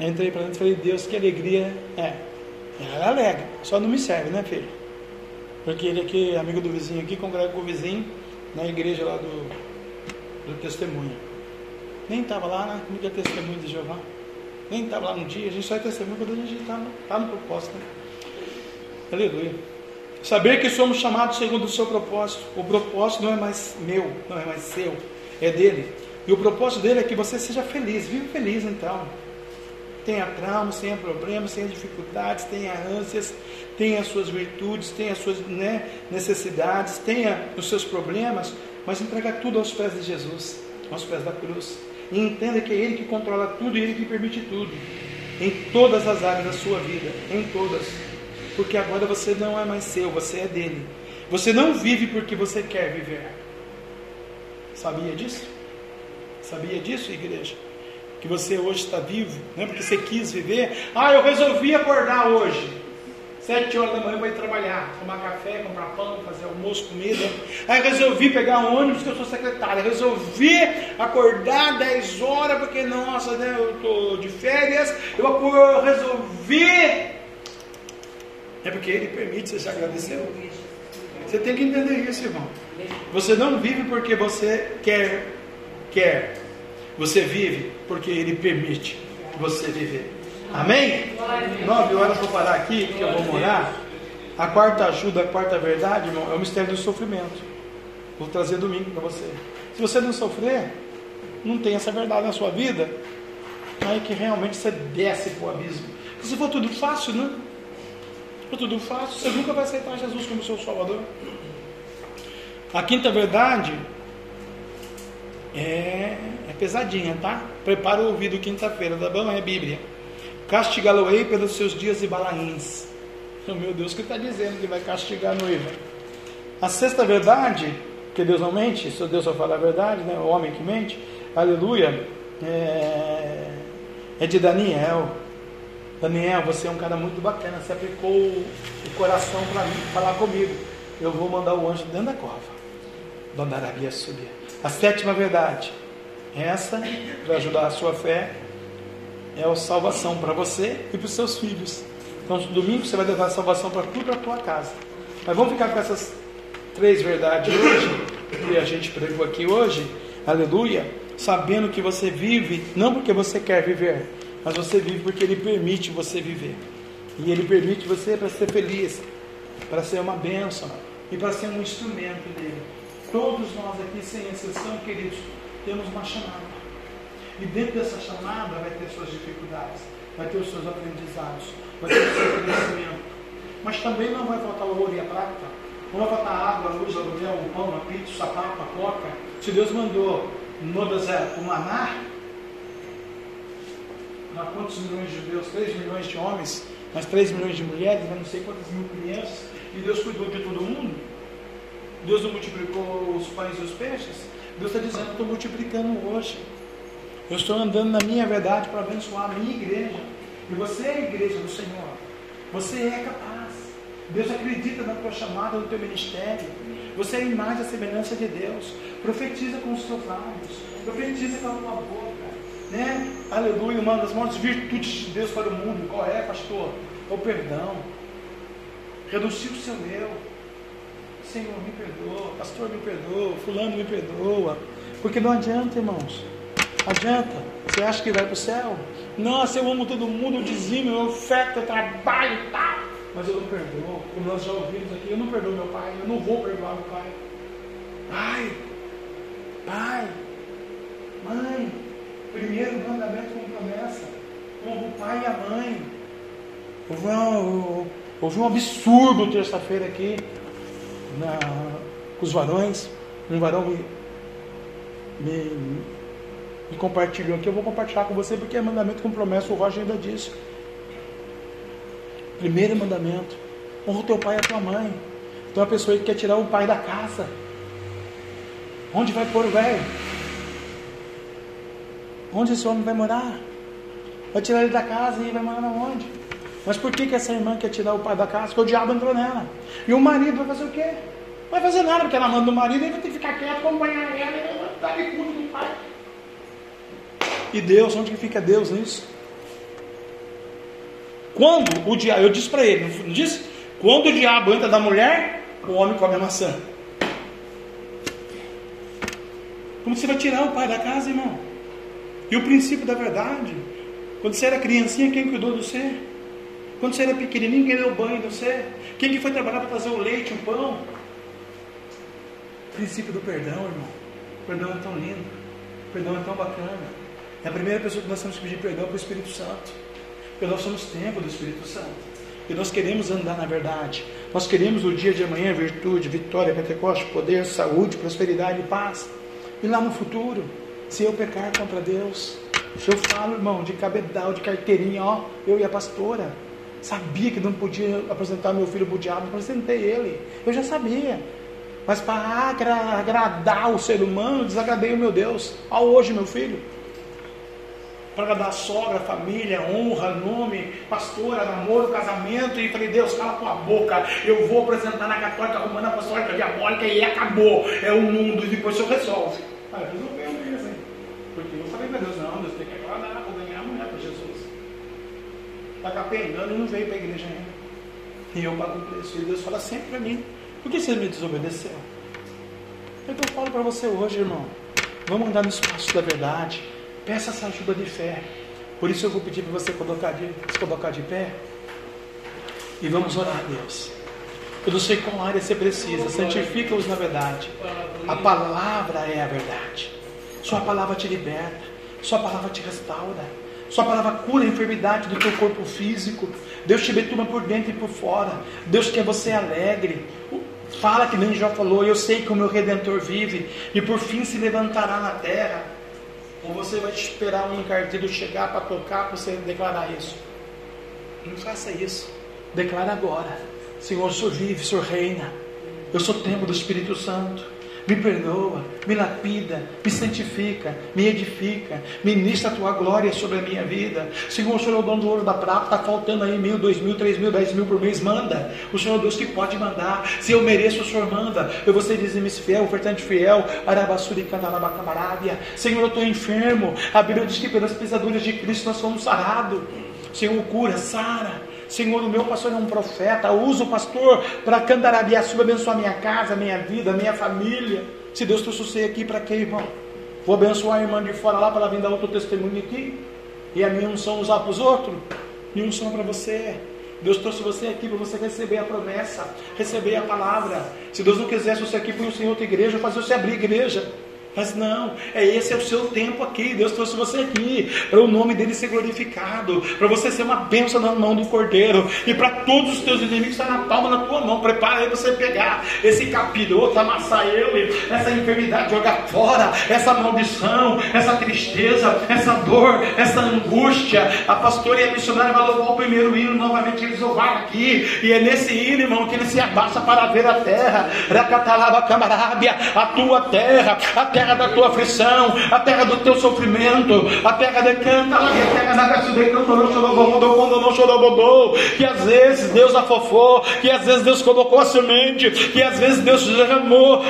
Entrei para dentro e falei, Deus, que alegria é. Ela é alegre, só não me serve, né, filho? Porque ele aqui, é amigo do vizinho aqui, congrega com o vizinho na igreja lá do, do testemunho. Nem estava lá, né? No dia testemunho de Jeová. Nem estava lá no dia, a gente só é testemunho quando a gente está no, tá no propósito. Né? Aleluia. Saber que somos chamados segundo o seu propósito. O propósito não é mais meu, não é mais seu, é dele. E o propósito dele é que você seja feliz. Vive feliz então. tenha traumas, tenha problemas, tenha dificuldades, tenha ânsias, tenha as suas virtudes, tenha as suas né, necessidades, tenha os seus problemas, mas entrega tudo aos pés de Jesus, aos pés da cruz. E entenda que é Ele que controla tudo e Ele que permite tudo, em todas as áreas da sua vida, em todas. Porque agora você não é mais seu, você é dele. Você não vive porque você quer viver. Sabia disso? Sabia disso, igreja? Que você hoje está vivo, não é porque você quis viver. Ah, eu resolvi acordar hoje. Sete horas da manhã para ir trabalhar, tomar café, comprar pão, fazer almoço, comida. Aí resolvi pegar um ônibus que eu sou secretária. Resolvi acordar 10 horas porque, nossa, né, eu estou de férias. Eu, eu resolvi. É porque Ele permite, você já agradeceu? Você tem que entender isso, irmão. Você não vive porque você quer, quer. Você vive porque Ele permite você viver. Amém? Nove horas vou parar aqui, porque eu vou morar. A quarta ajuda, a quarta verdade, irmão, é o mistério do sofrimento. Vou trazer domingo para você. Se você não sofrer, não tem essa verdade na sua vida, aí que realmente você desce para o abismo. Se for tudo fácil, né? Se for tudo fácil, você nunca vai aceitar Jesus como seu Salvador. A quinta verdade é, é pesadinha, tá? Prepara o ouvido quinta-feira, tá bom? É Bíblia castigá-lo-ei pelos seus dias e balaíns. Oh, meu Deus, o que está dizendo que vai castigar a noiva? A sexta verdade, que Deus não mente, se Deus só fala a verdade, né? o homem que mente, aleluia, é, é de Daniel. Daniel, você é um cara muito bacana, você aplicou o coração para mim, falar comigo. Eu vou mandar o anjo dentro da cova. Dona Arabia subir. A sétima verdade, essa, para ajudar a sua fé, é a salvação para você e para os seus filhos. Então, domingo você vai levar a salvação para tudo para a tua casa. Mas vamos ficar com essas três verdades hoje, que a gente pregou aqui hoje, aleluia, sabendo que você vive não porque você quer viver, mas você vive porque Ele permite você viver. E Ele permite você para ser feliz, para ser uma bênção e para ser um instrumento dele. Todos nós aqui, sem exceção, queridos, temos uma chamada. E dentro dessa chamada vai ter suas dificuldades, vai ter os seus aprendizados, vai ter o seu crescimento. Mas também não vai faltar ouro e a prata, não vai faltar água, luz, aluguel, o pão, a pizza, o sapato, a coca. Se Deus mandou no deserto o maná, há quantos milhões de judeus? 3 milhões de homens, mas 3 milhões de mulheres, não sei quantas mil crianças, e Deus cuidou de todo mundo. Deus não multiplicou os pães e os peixes. Deus está dizendo, estou multiplicando hoje. Eu estou andando na minha verdade para abençoar a minha igreja. E você é a igreja do Senhor. Você é capaz. Deus acredita na tua chamada, no teu ministério. Você é a imagem e a semelhança de Deus. Profetiza com os teus lábios. Profetiza com a tua boca. Né? Aleluia. Uma das maiores virtudes de Deus para o mundo. Qual é, pastor? É o perdão. Reduzir o seu eu. Senhor, me perdoa. Pastor, me perdoa. Fulano, me perdoa. Porque não adianta, irmãos. Adianta? Você acha que vai para o céu? Nossa, eu amo todo mundo, eu dizimo, eu oferto, eu trabalho tal. Mas eu não perdoo. Como nós já ouvimos aqui, eu não perdoo meu pai, eu não vou perdoar meu pai. Pai, pai, mãe, primeiro mandamento com promessa. Honra o pai e a mãe. Houve um, houve um absurdo terça-feira aqui na, com os varões. Um varão me, me e compartilhou aqui, eu vou compartilhar com você porque é mandamento com promessa, o Roger ainda disse. Primeiro mandamento: honra o teu pai e a tua mãe. Então a pessoa que quer tirar o pai da casa, onde vai pôr o velho? Onde esse homem vai morar? Vai tirar ele da casa e vai morar onde? Mas por que, que essa irmã quer tirar o pai da casa? Porque o diabo entrou nela. E o marido vai fazer o quê? Vai fazer nada, porque ela manda o marido e vai ter que ficar quieto, acompanhar ela e dar culto do pai. E Deus, onde que fica Deus nisso? Quando o diabo, eu disse para ele, não disse? Quando o diabo entra da mulher, o homem come a maçã. Como você vai tirar o pai da casa, irmão? E o princípio da verdade? Quando você era criancinha, quem cuidou do você? Quando você era pequenininho, quem deu banho do você? Quem que foi trabalhar para fazer o leite, o pão? Princípio do perdão, irmão. O perdão é tão lindo. O perdão é tão bacana. É a primeira pessoa que nós temos que pedir perdão para o Espírito Santo. Porque nós somos templo do Espírito Santo. E nós queremos andar na verdade. Nós queremos o dia de amanhã virtude, vitória, Pentecoste, poder, saúde, prosperidade e paz. E lá no futuro, se eu pecar contra Deus, se eu falo, irmão, de cabedal, de carteirinha, ó, eu e a pastora, sabia que não podia apresentar meu filho para o diabo, apresentei ele. Eu já sabia. Mas para agradar o ser humano, desagradei o meu Deus. Ó, hoje, meu filho para dar sogra, família, honra, nome, pastora, namoro, casamento, e falei, Deus, cala tua boca, eu vou apresentar na católica romana apostólica diabólica e acabou, é o mundo, e depois o senhor resolve. Ah, resolveu mesmo, porque eu falei para Deus, não, Deus tem que agradar, vou ganhar a mulher para Jesus. Está capengando e não veio para a igreja ainda. E eu pago o preço. E Deus fala sempre para mim, por que você me desobedeceu? Então eu falo para você hoje, irmão, vamos andar no espaço da verdade Peça essa ajuda de fé. Por isso eu vou pedir para você colocar de, se colocar de pé. E vamos orar a Deus. Eu não sei qual área você precisa. Santifica-os na verdade. A palavra é a verdade. Sua palavra te liberta. Sua palavra te restaura. Sua palavra cura a enfermidade do teu corpo físico. Deus te betuma por dentro e por fora. Deus quer você alegre. Fala que nem já falou. Eu sei que o meu redentor vive. E por fim se levantará na terra. Ou você vai esperar um carteiro chegar para tocar para você declarar isso? Não faça isso. Declara agora. Senhor, o Senhor vive, o Senhor reina. Eu sou templo do Espírito Santo me perdoa, me lapida, me santifica, me edifica, ministra a tua glória sobre a minha vida. Senhor, o Senhor é o dono do ouro da prata, está faltando aí mil, dois mil, três mil, dez mil por mês, manda. O Senhor é Deus que pode mandar. Se eu mereço, o Senhor manda. Eu vou ser dizime fiel, ofertante fiel, arabassuri. Senhor, eu estou enfermo. A Bíblia diz que pelas pisaduras de Cristo nós somos sarados. Senhor, cura, sara. Senhor, o meu pastor é um profeta. Usa o pastor para cantarabiaçu, abençoar minha casa, minha vida, minha família. Se Deus trouxe você aqui, para quê, irmão? Vou abençoar a irmã de fora lá para ela vir dar outro testemunho aqui. E a minha unção usar para os outros. Minha unção para você. Deus trouxe você aqui para você receber a promessa, receber a palavra. Se Deus não quisesse você aqui, põe o Senhor outra igreja, fazer você abrir igreja. Mas não, é esse é o seu tempo aqui. Deus trouxe você aqui para o nome dele ser glorificado, para você ser uma bênção na mão do Cordeiro e para todos os teus inimigos estar na palma da tua mão. Prepara aí você pegar esse capiroto, amassar ele, essa enfermidade, jogar fora, essa maldição, essa tristeza, essa dor, essa angústia. A pastora e a missionária vai louvar o primeiro hino novamente eles louvaram aqui. E é nesse hino, irmão, que ele se abaixa para ver a terra. Camarábia, a tua terra, a terra terra da tua aflição, a terra do teu sofrimento, a terra de canta, a terra da chorou, que às vezes Deus afofou, que às vezes Deus colocou a semente, que às vezes Deus derramou,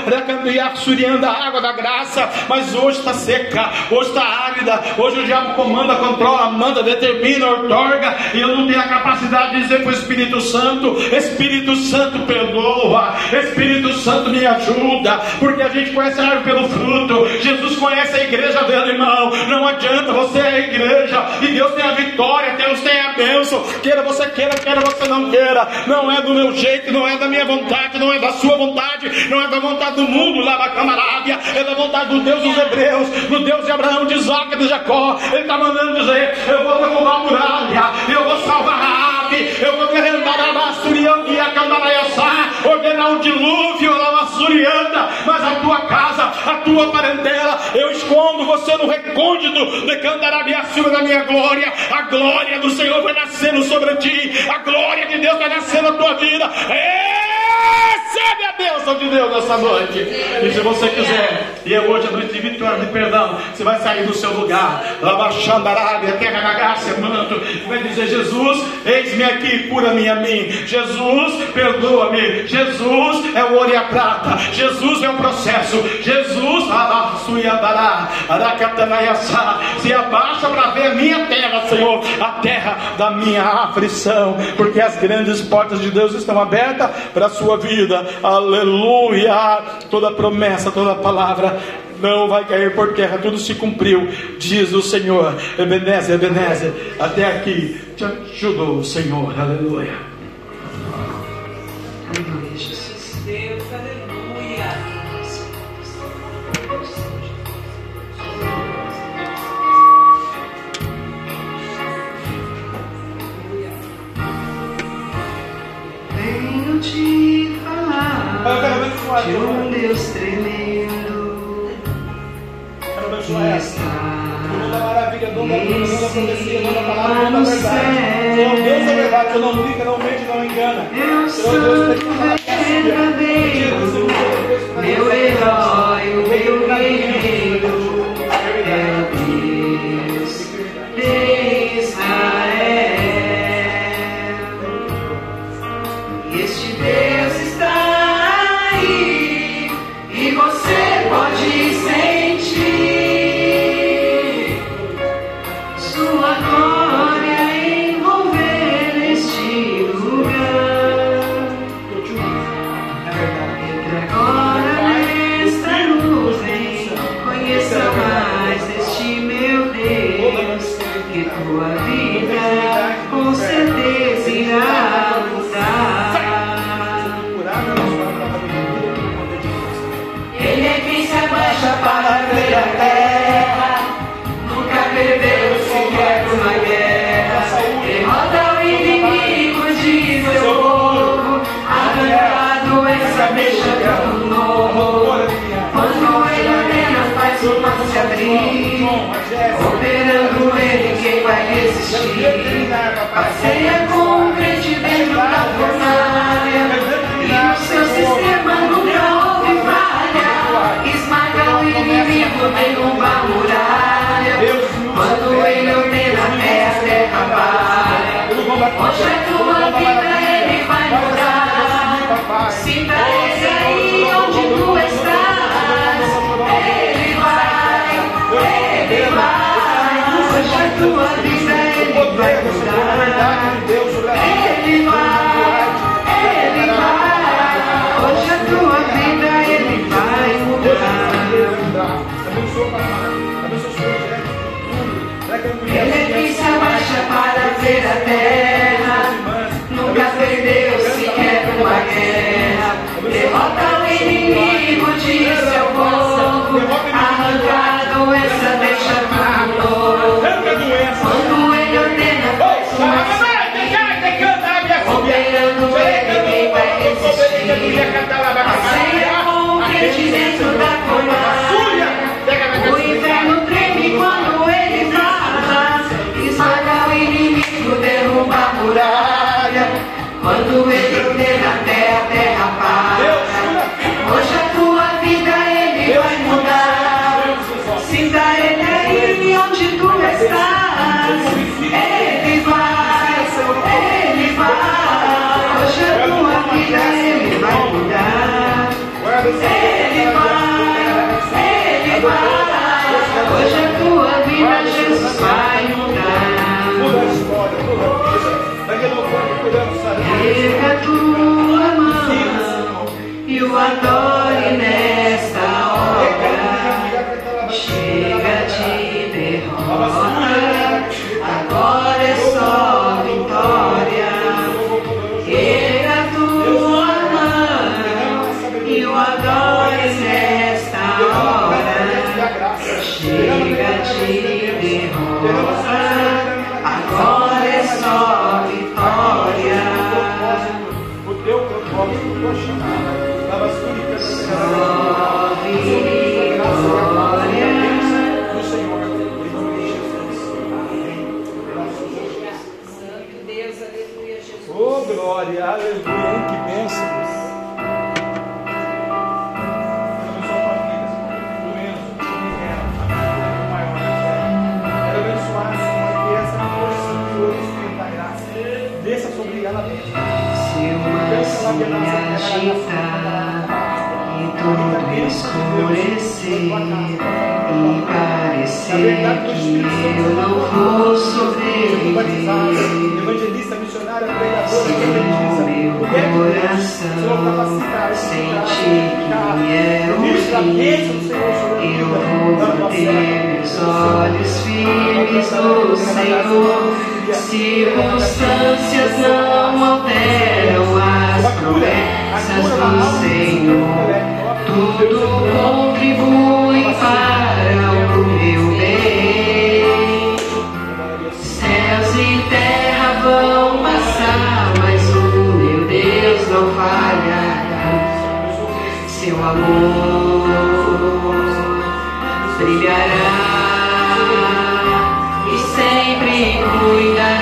suriando a água da graça, mas hoje está seca, hoje está árida, hoje o diabo comanda, controla, manda, determina, otorga, e eu não tenho a capacidade de dizer para o Espírito Santo: Espírito Santo perdoa, Espírito Santo me ajuda, porque a gente conhece a árvore pelo fruto. Jesus conhece a igreja dele, irmão. Não adianta, você é a igreja. E Deus tem a vitória, Deus tem a bênção. Queira você queira, queira você não queira. Não é do meu jeito, não é da minha vontade, não é da sua vontade, não é da vontade do mundo lá da camarábia. É da vontade do Deus dos Hebreus, do Deus de Abraão, de Isaac e de Jacó. Ele está mandando dizer: Eu vou derrubar a muralha, eu vou salvar a ave, eu vou derrendar a Massurião e a Candaraiaçá, ordenar um dilúvio, a Massurianda, mas a tua casa, a tua parentela, eu escondo você no recôndito de Cantarabiaçuba da minha glória. A glória do Senhor vai nascendo sobre ti, a glória de Deus vai nascendo na tua vida. Recebe a bênção de Deus nessa noite. E se você quiser, e é hoje a noite de vitória, de perdão, você vai sair do seu lugar, Labaxando Arábia, terra da graça, manto, vai dizer: Jesus, eis-me aqui, cura-me a mim. Jesus, perdoa-me. Jesus é o ouro e a prata. Jesus é o processo. Jesus se abaixa para ver a minha terra, Senhor, a terra da minha aflição, porque as grandes portas de Deus estão abertas para a sua vida, aleluia. Toda promessa, toda palavra não vai cair por terra, tudo se cumpriu, diz o Senhor. Ebenezer, Ebenezer, até aqui te ajudou o Senhor, aleluia. te falar de um Deus tremendo que está toda maravilha, dona cura, dona profecia, dona palavra, dona verdade. Senhor Deus da verdade, eu não brinca, não mente, não engana. Eu sou verdadeiro, meu herói, o meu guerreiro. Eu não posso ver. sem evangelista, missionária, pregadora, evangelista. É Senhor Eu vou Vive. Os olhos firmes no Senhor, circunstâncias não alteram as promessas do Senhor. Tudo contribui para o meu não falharás, seu amor brilhará e sempre cuidará.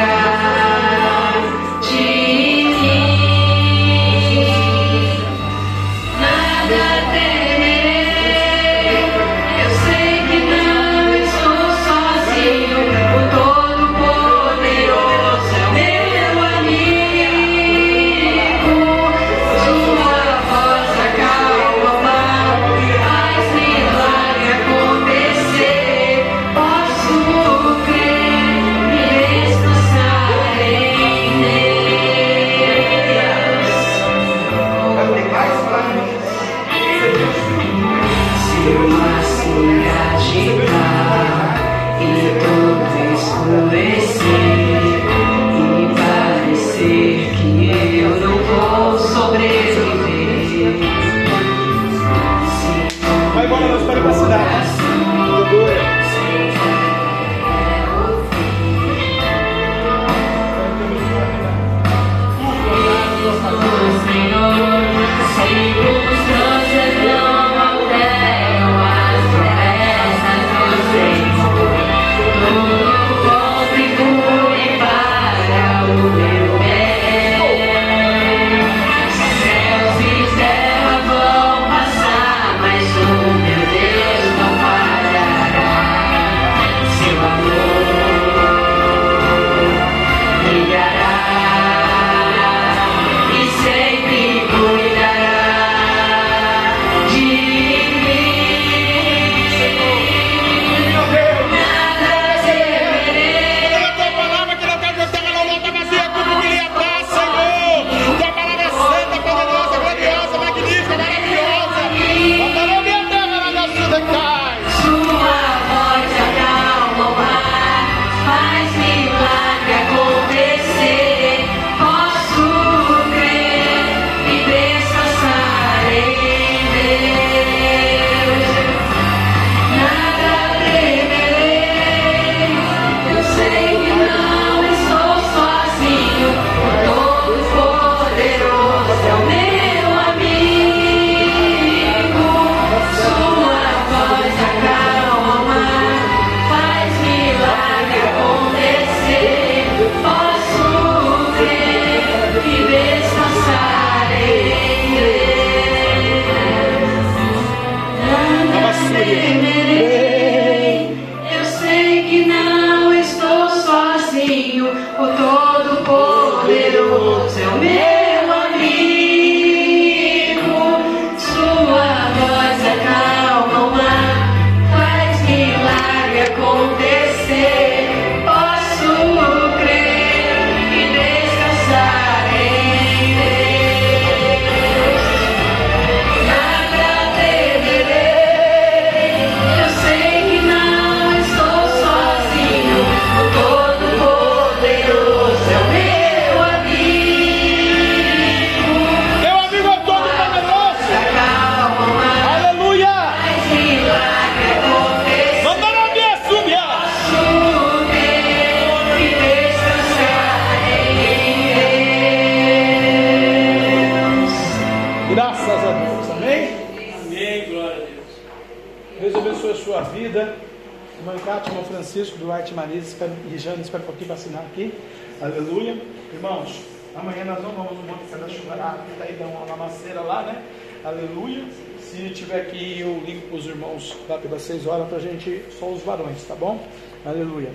6 horas para a gente, só os varões, tá bom? Aleluia.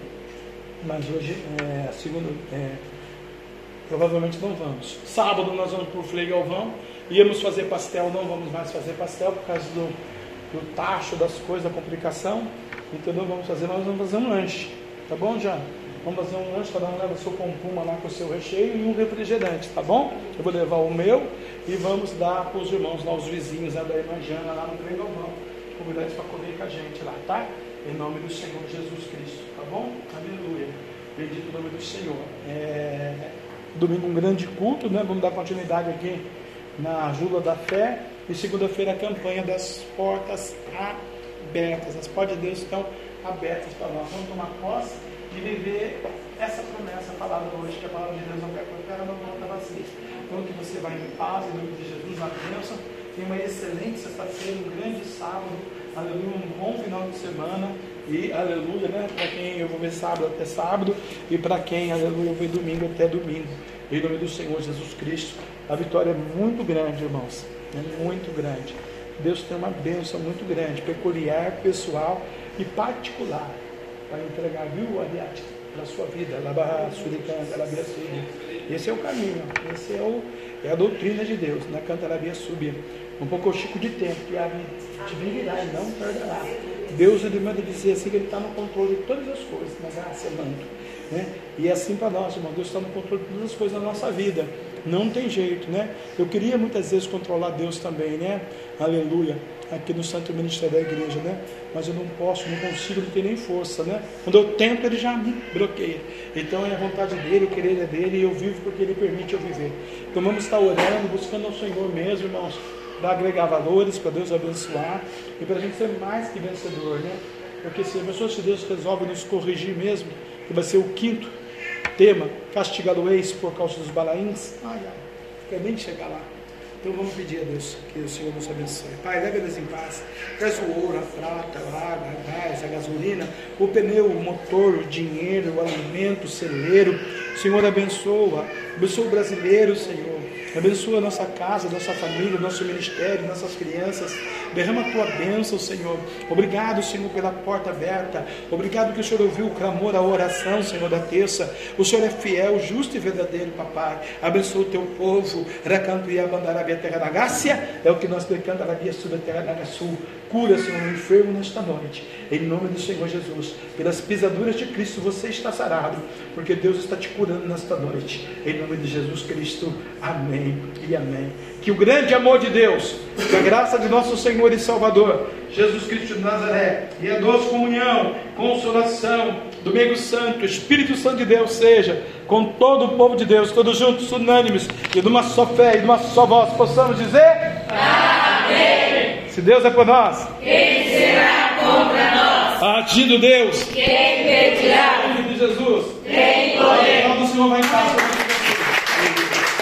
Mas hoje, é, segundo, é, provavelmente não vamos. Sábado nós vamos para o Frei Galvão. Íamos fazer pastel, não vamos mais fazer pastel por causa do, do tacho das coisas, da complicação. Então não vamos fazer, nós vamos fazer um lanche. Tá bom, já? Vamos fazer um lanche, cada um leva seu compuma lá com o seu recheio e um refrigerante, tá bom? Eu vou levar o meu e vamos dar para os irmãos lá, os vizinhos da irmã Jana lá no Galvão convidar para comer com a gente lá, tá? Em nome do Senhor Jesus Cristo, tá bom? Aleluia. Bendito o nome do Senhor. É... Domingo um grande culto, né? Vamos dar continuidade aqui na Jula da Fé. E segunda-feira a campanha das portas abertas. As portas de Deus estão abertas para nós. Vamos tomar posse e viver essa promessa falada hoje, que a palavra de Deus não quer colocar, não volta vazia. Então que você vai em paz, em nome de Jesus, na bênção tenha uma excelente sexta-feira, um grande sábado, aleluia, um bom final de semana. E aleluia, né? Para quem eu vou ver sábado até sábado, e para quem, aleluia, eu vou domingo até domingo. Em nome do Senhor Jesus Cristo, a vitória é muito grande, irmãos. É muito grande. Deus tem uma bênção muito grande, peculiar, pessoal e particular para entregar, viu, Ariate, para a sua vida. Esse é o caminho, esse é, o, é a doutrina de Deus, na cantarabia subir. Um pouco chico de tempo, que a divinidade não tardará. Deus ele manda dizer assim que ele está no controle de todas as coisas, na graça é manto. Né? E é assim para nós, irmão, Deus está no controle de todas as coisas da nossa vida. Não tem jeito, né? Eu queria muitas vezes controlar Deus também, né? Aleluia. Aqui no Santo Ministério da Igreja, né? Mas eu não posso, não consigo, não tenho nem força, né? Quando eu tento, ele já me bloqueia. Então é a vontade dele, o querer é dele e eu vivo porque ele permite eu viver. Então vamos estar orando, buscando ao Senhor mesmo, irmãos, para agregar valores, para Deus abençoar e para a gente ser mais que vencedor, né? Porque se a pessoa, se Deus resolve nos corrigir mesmo, que vai ser o quinto tema, castigá-lo-eis por causa dos balaíns. Ai, ai, quer nem chegar lá. Então vamos pedir a Deus que o Senhor nos abençoe. Pai, leve eles em paz. Traz o ouro, a prata, a água, a gás, a gasolina, o pneu, o motor, o dinheiro, o alimento, o celeiro. Senhor, abençoa. Abençoa o brasileiro, Senhor. Abençoa a nossa casa, nossa família, nosso ministério, nossas crianças. Derrama a tua bênção, Senhor. Obrigado, Senhor, pela porta aberta. Obrigado que o Senhor ouviu o clamor, a oração, Senhor, da terça. O Senhor é fiel, justo e verdadeiro, papai. Abençoa o teu povo. Recanto e abandarabia terra da Gácia. É o que nós decantamos terra da Sul. Cura, Senhor, o enfermo nesta noite. Em nome do Senhor Jesus. Pelas pisaduras de Cristo você está sarado. Porque Deus está te curando nesta noite. Em nome de Jesus Cristo. Amém. E amém. Que o grande amor de Deus, que a graça de nosso Senhor e Salvador, Jesus Cristo de Nazaré, e a doce comunhão, consolação, domingo santo, Espírito Santo de Deus seja com todo o povo de Deus, todos juntos, unânimes, e de uma só fé e de uma só voz, possamos dizer: Amém. Se Deus é por nós, quem será contra nós? Agindo Deus, quem impedirá? Em nome de Jesus, tem poder. O Senhor vai em paz.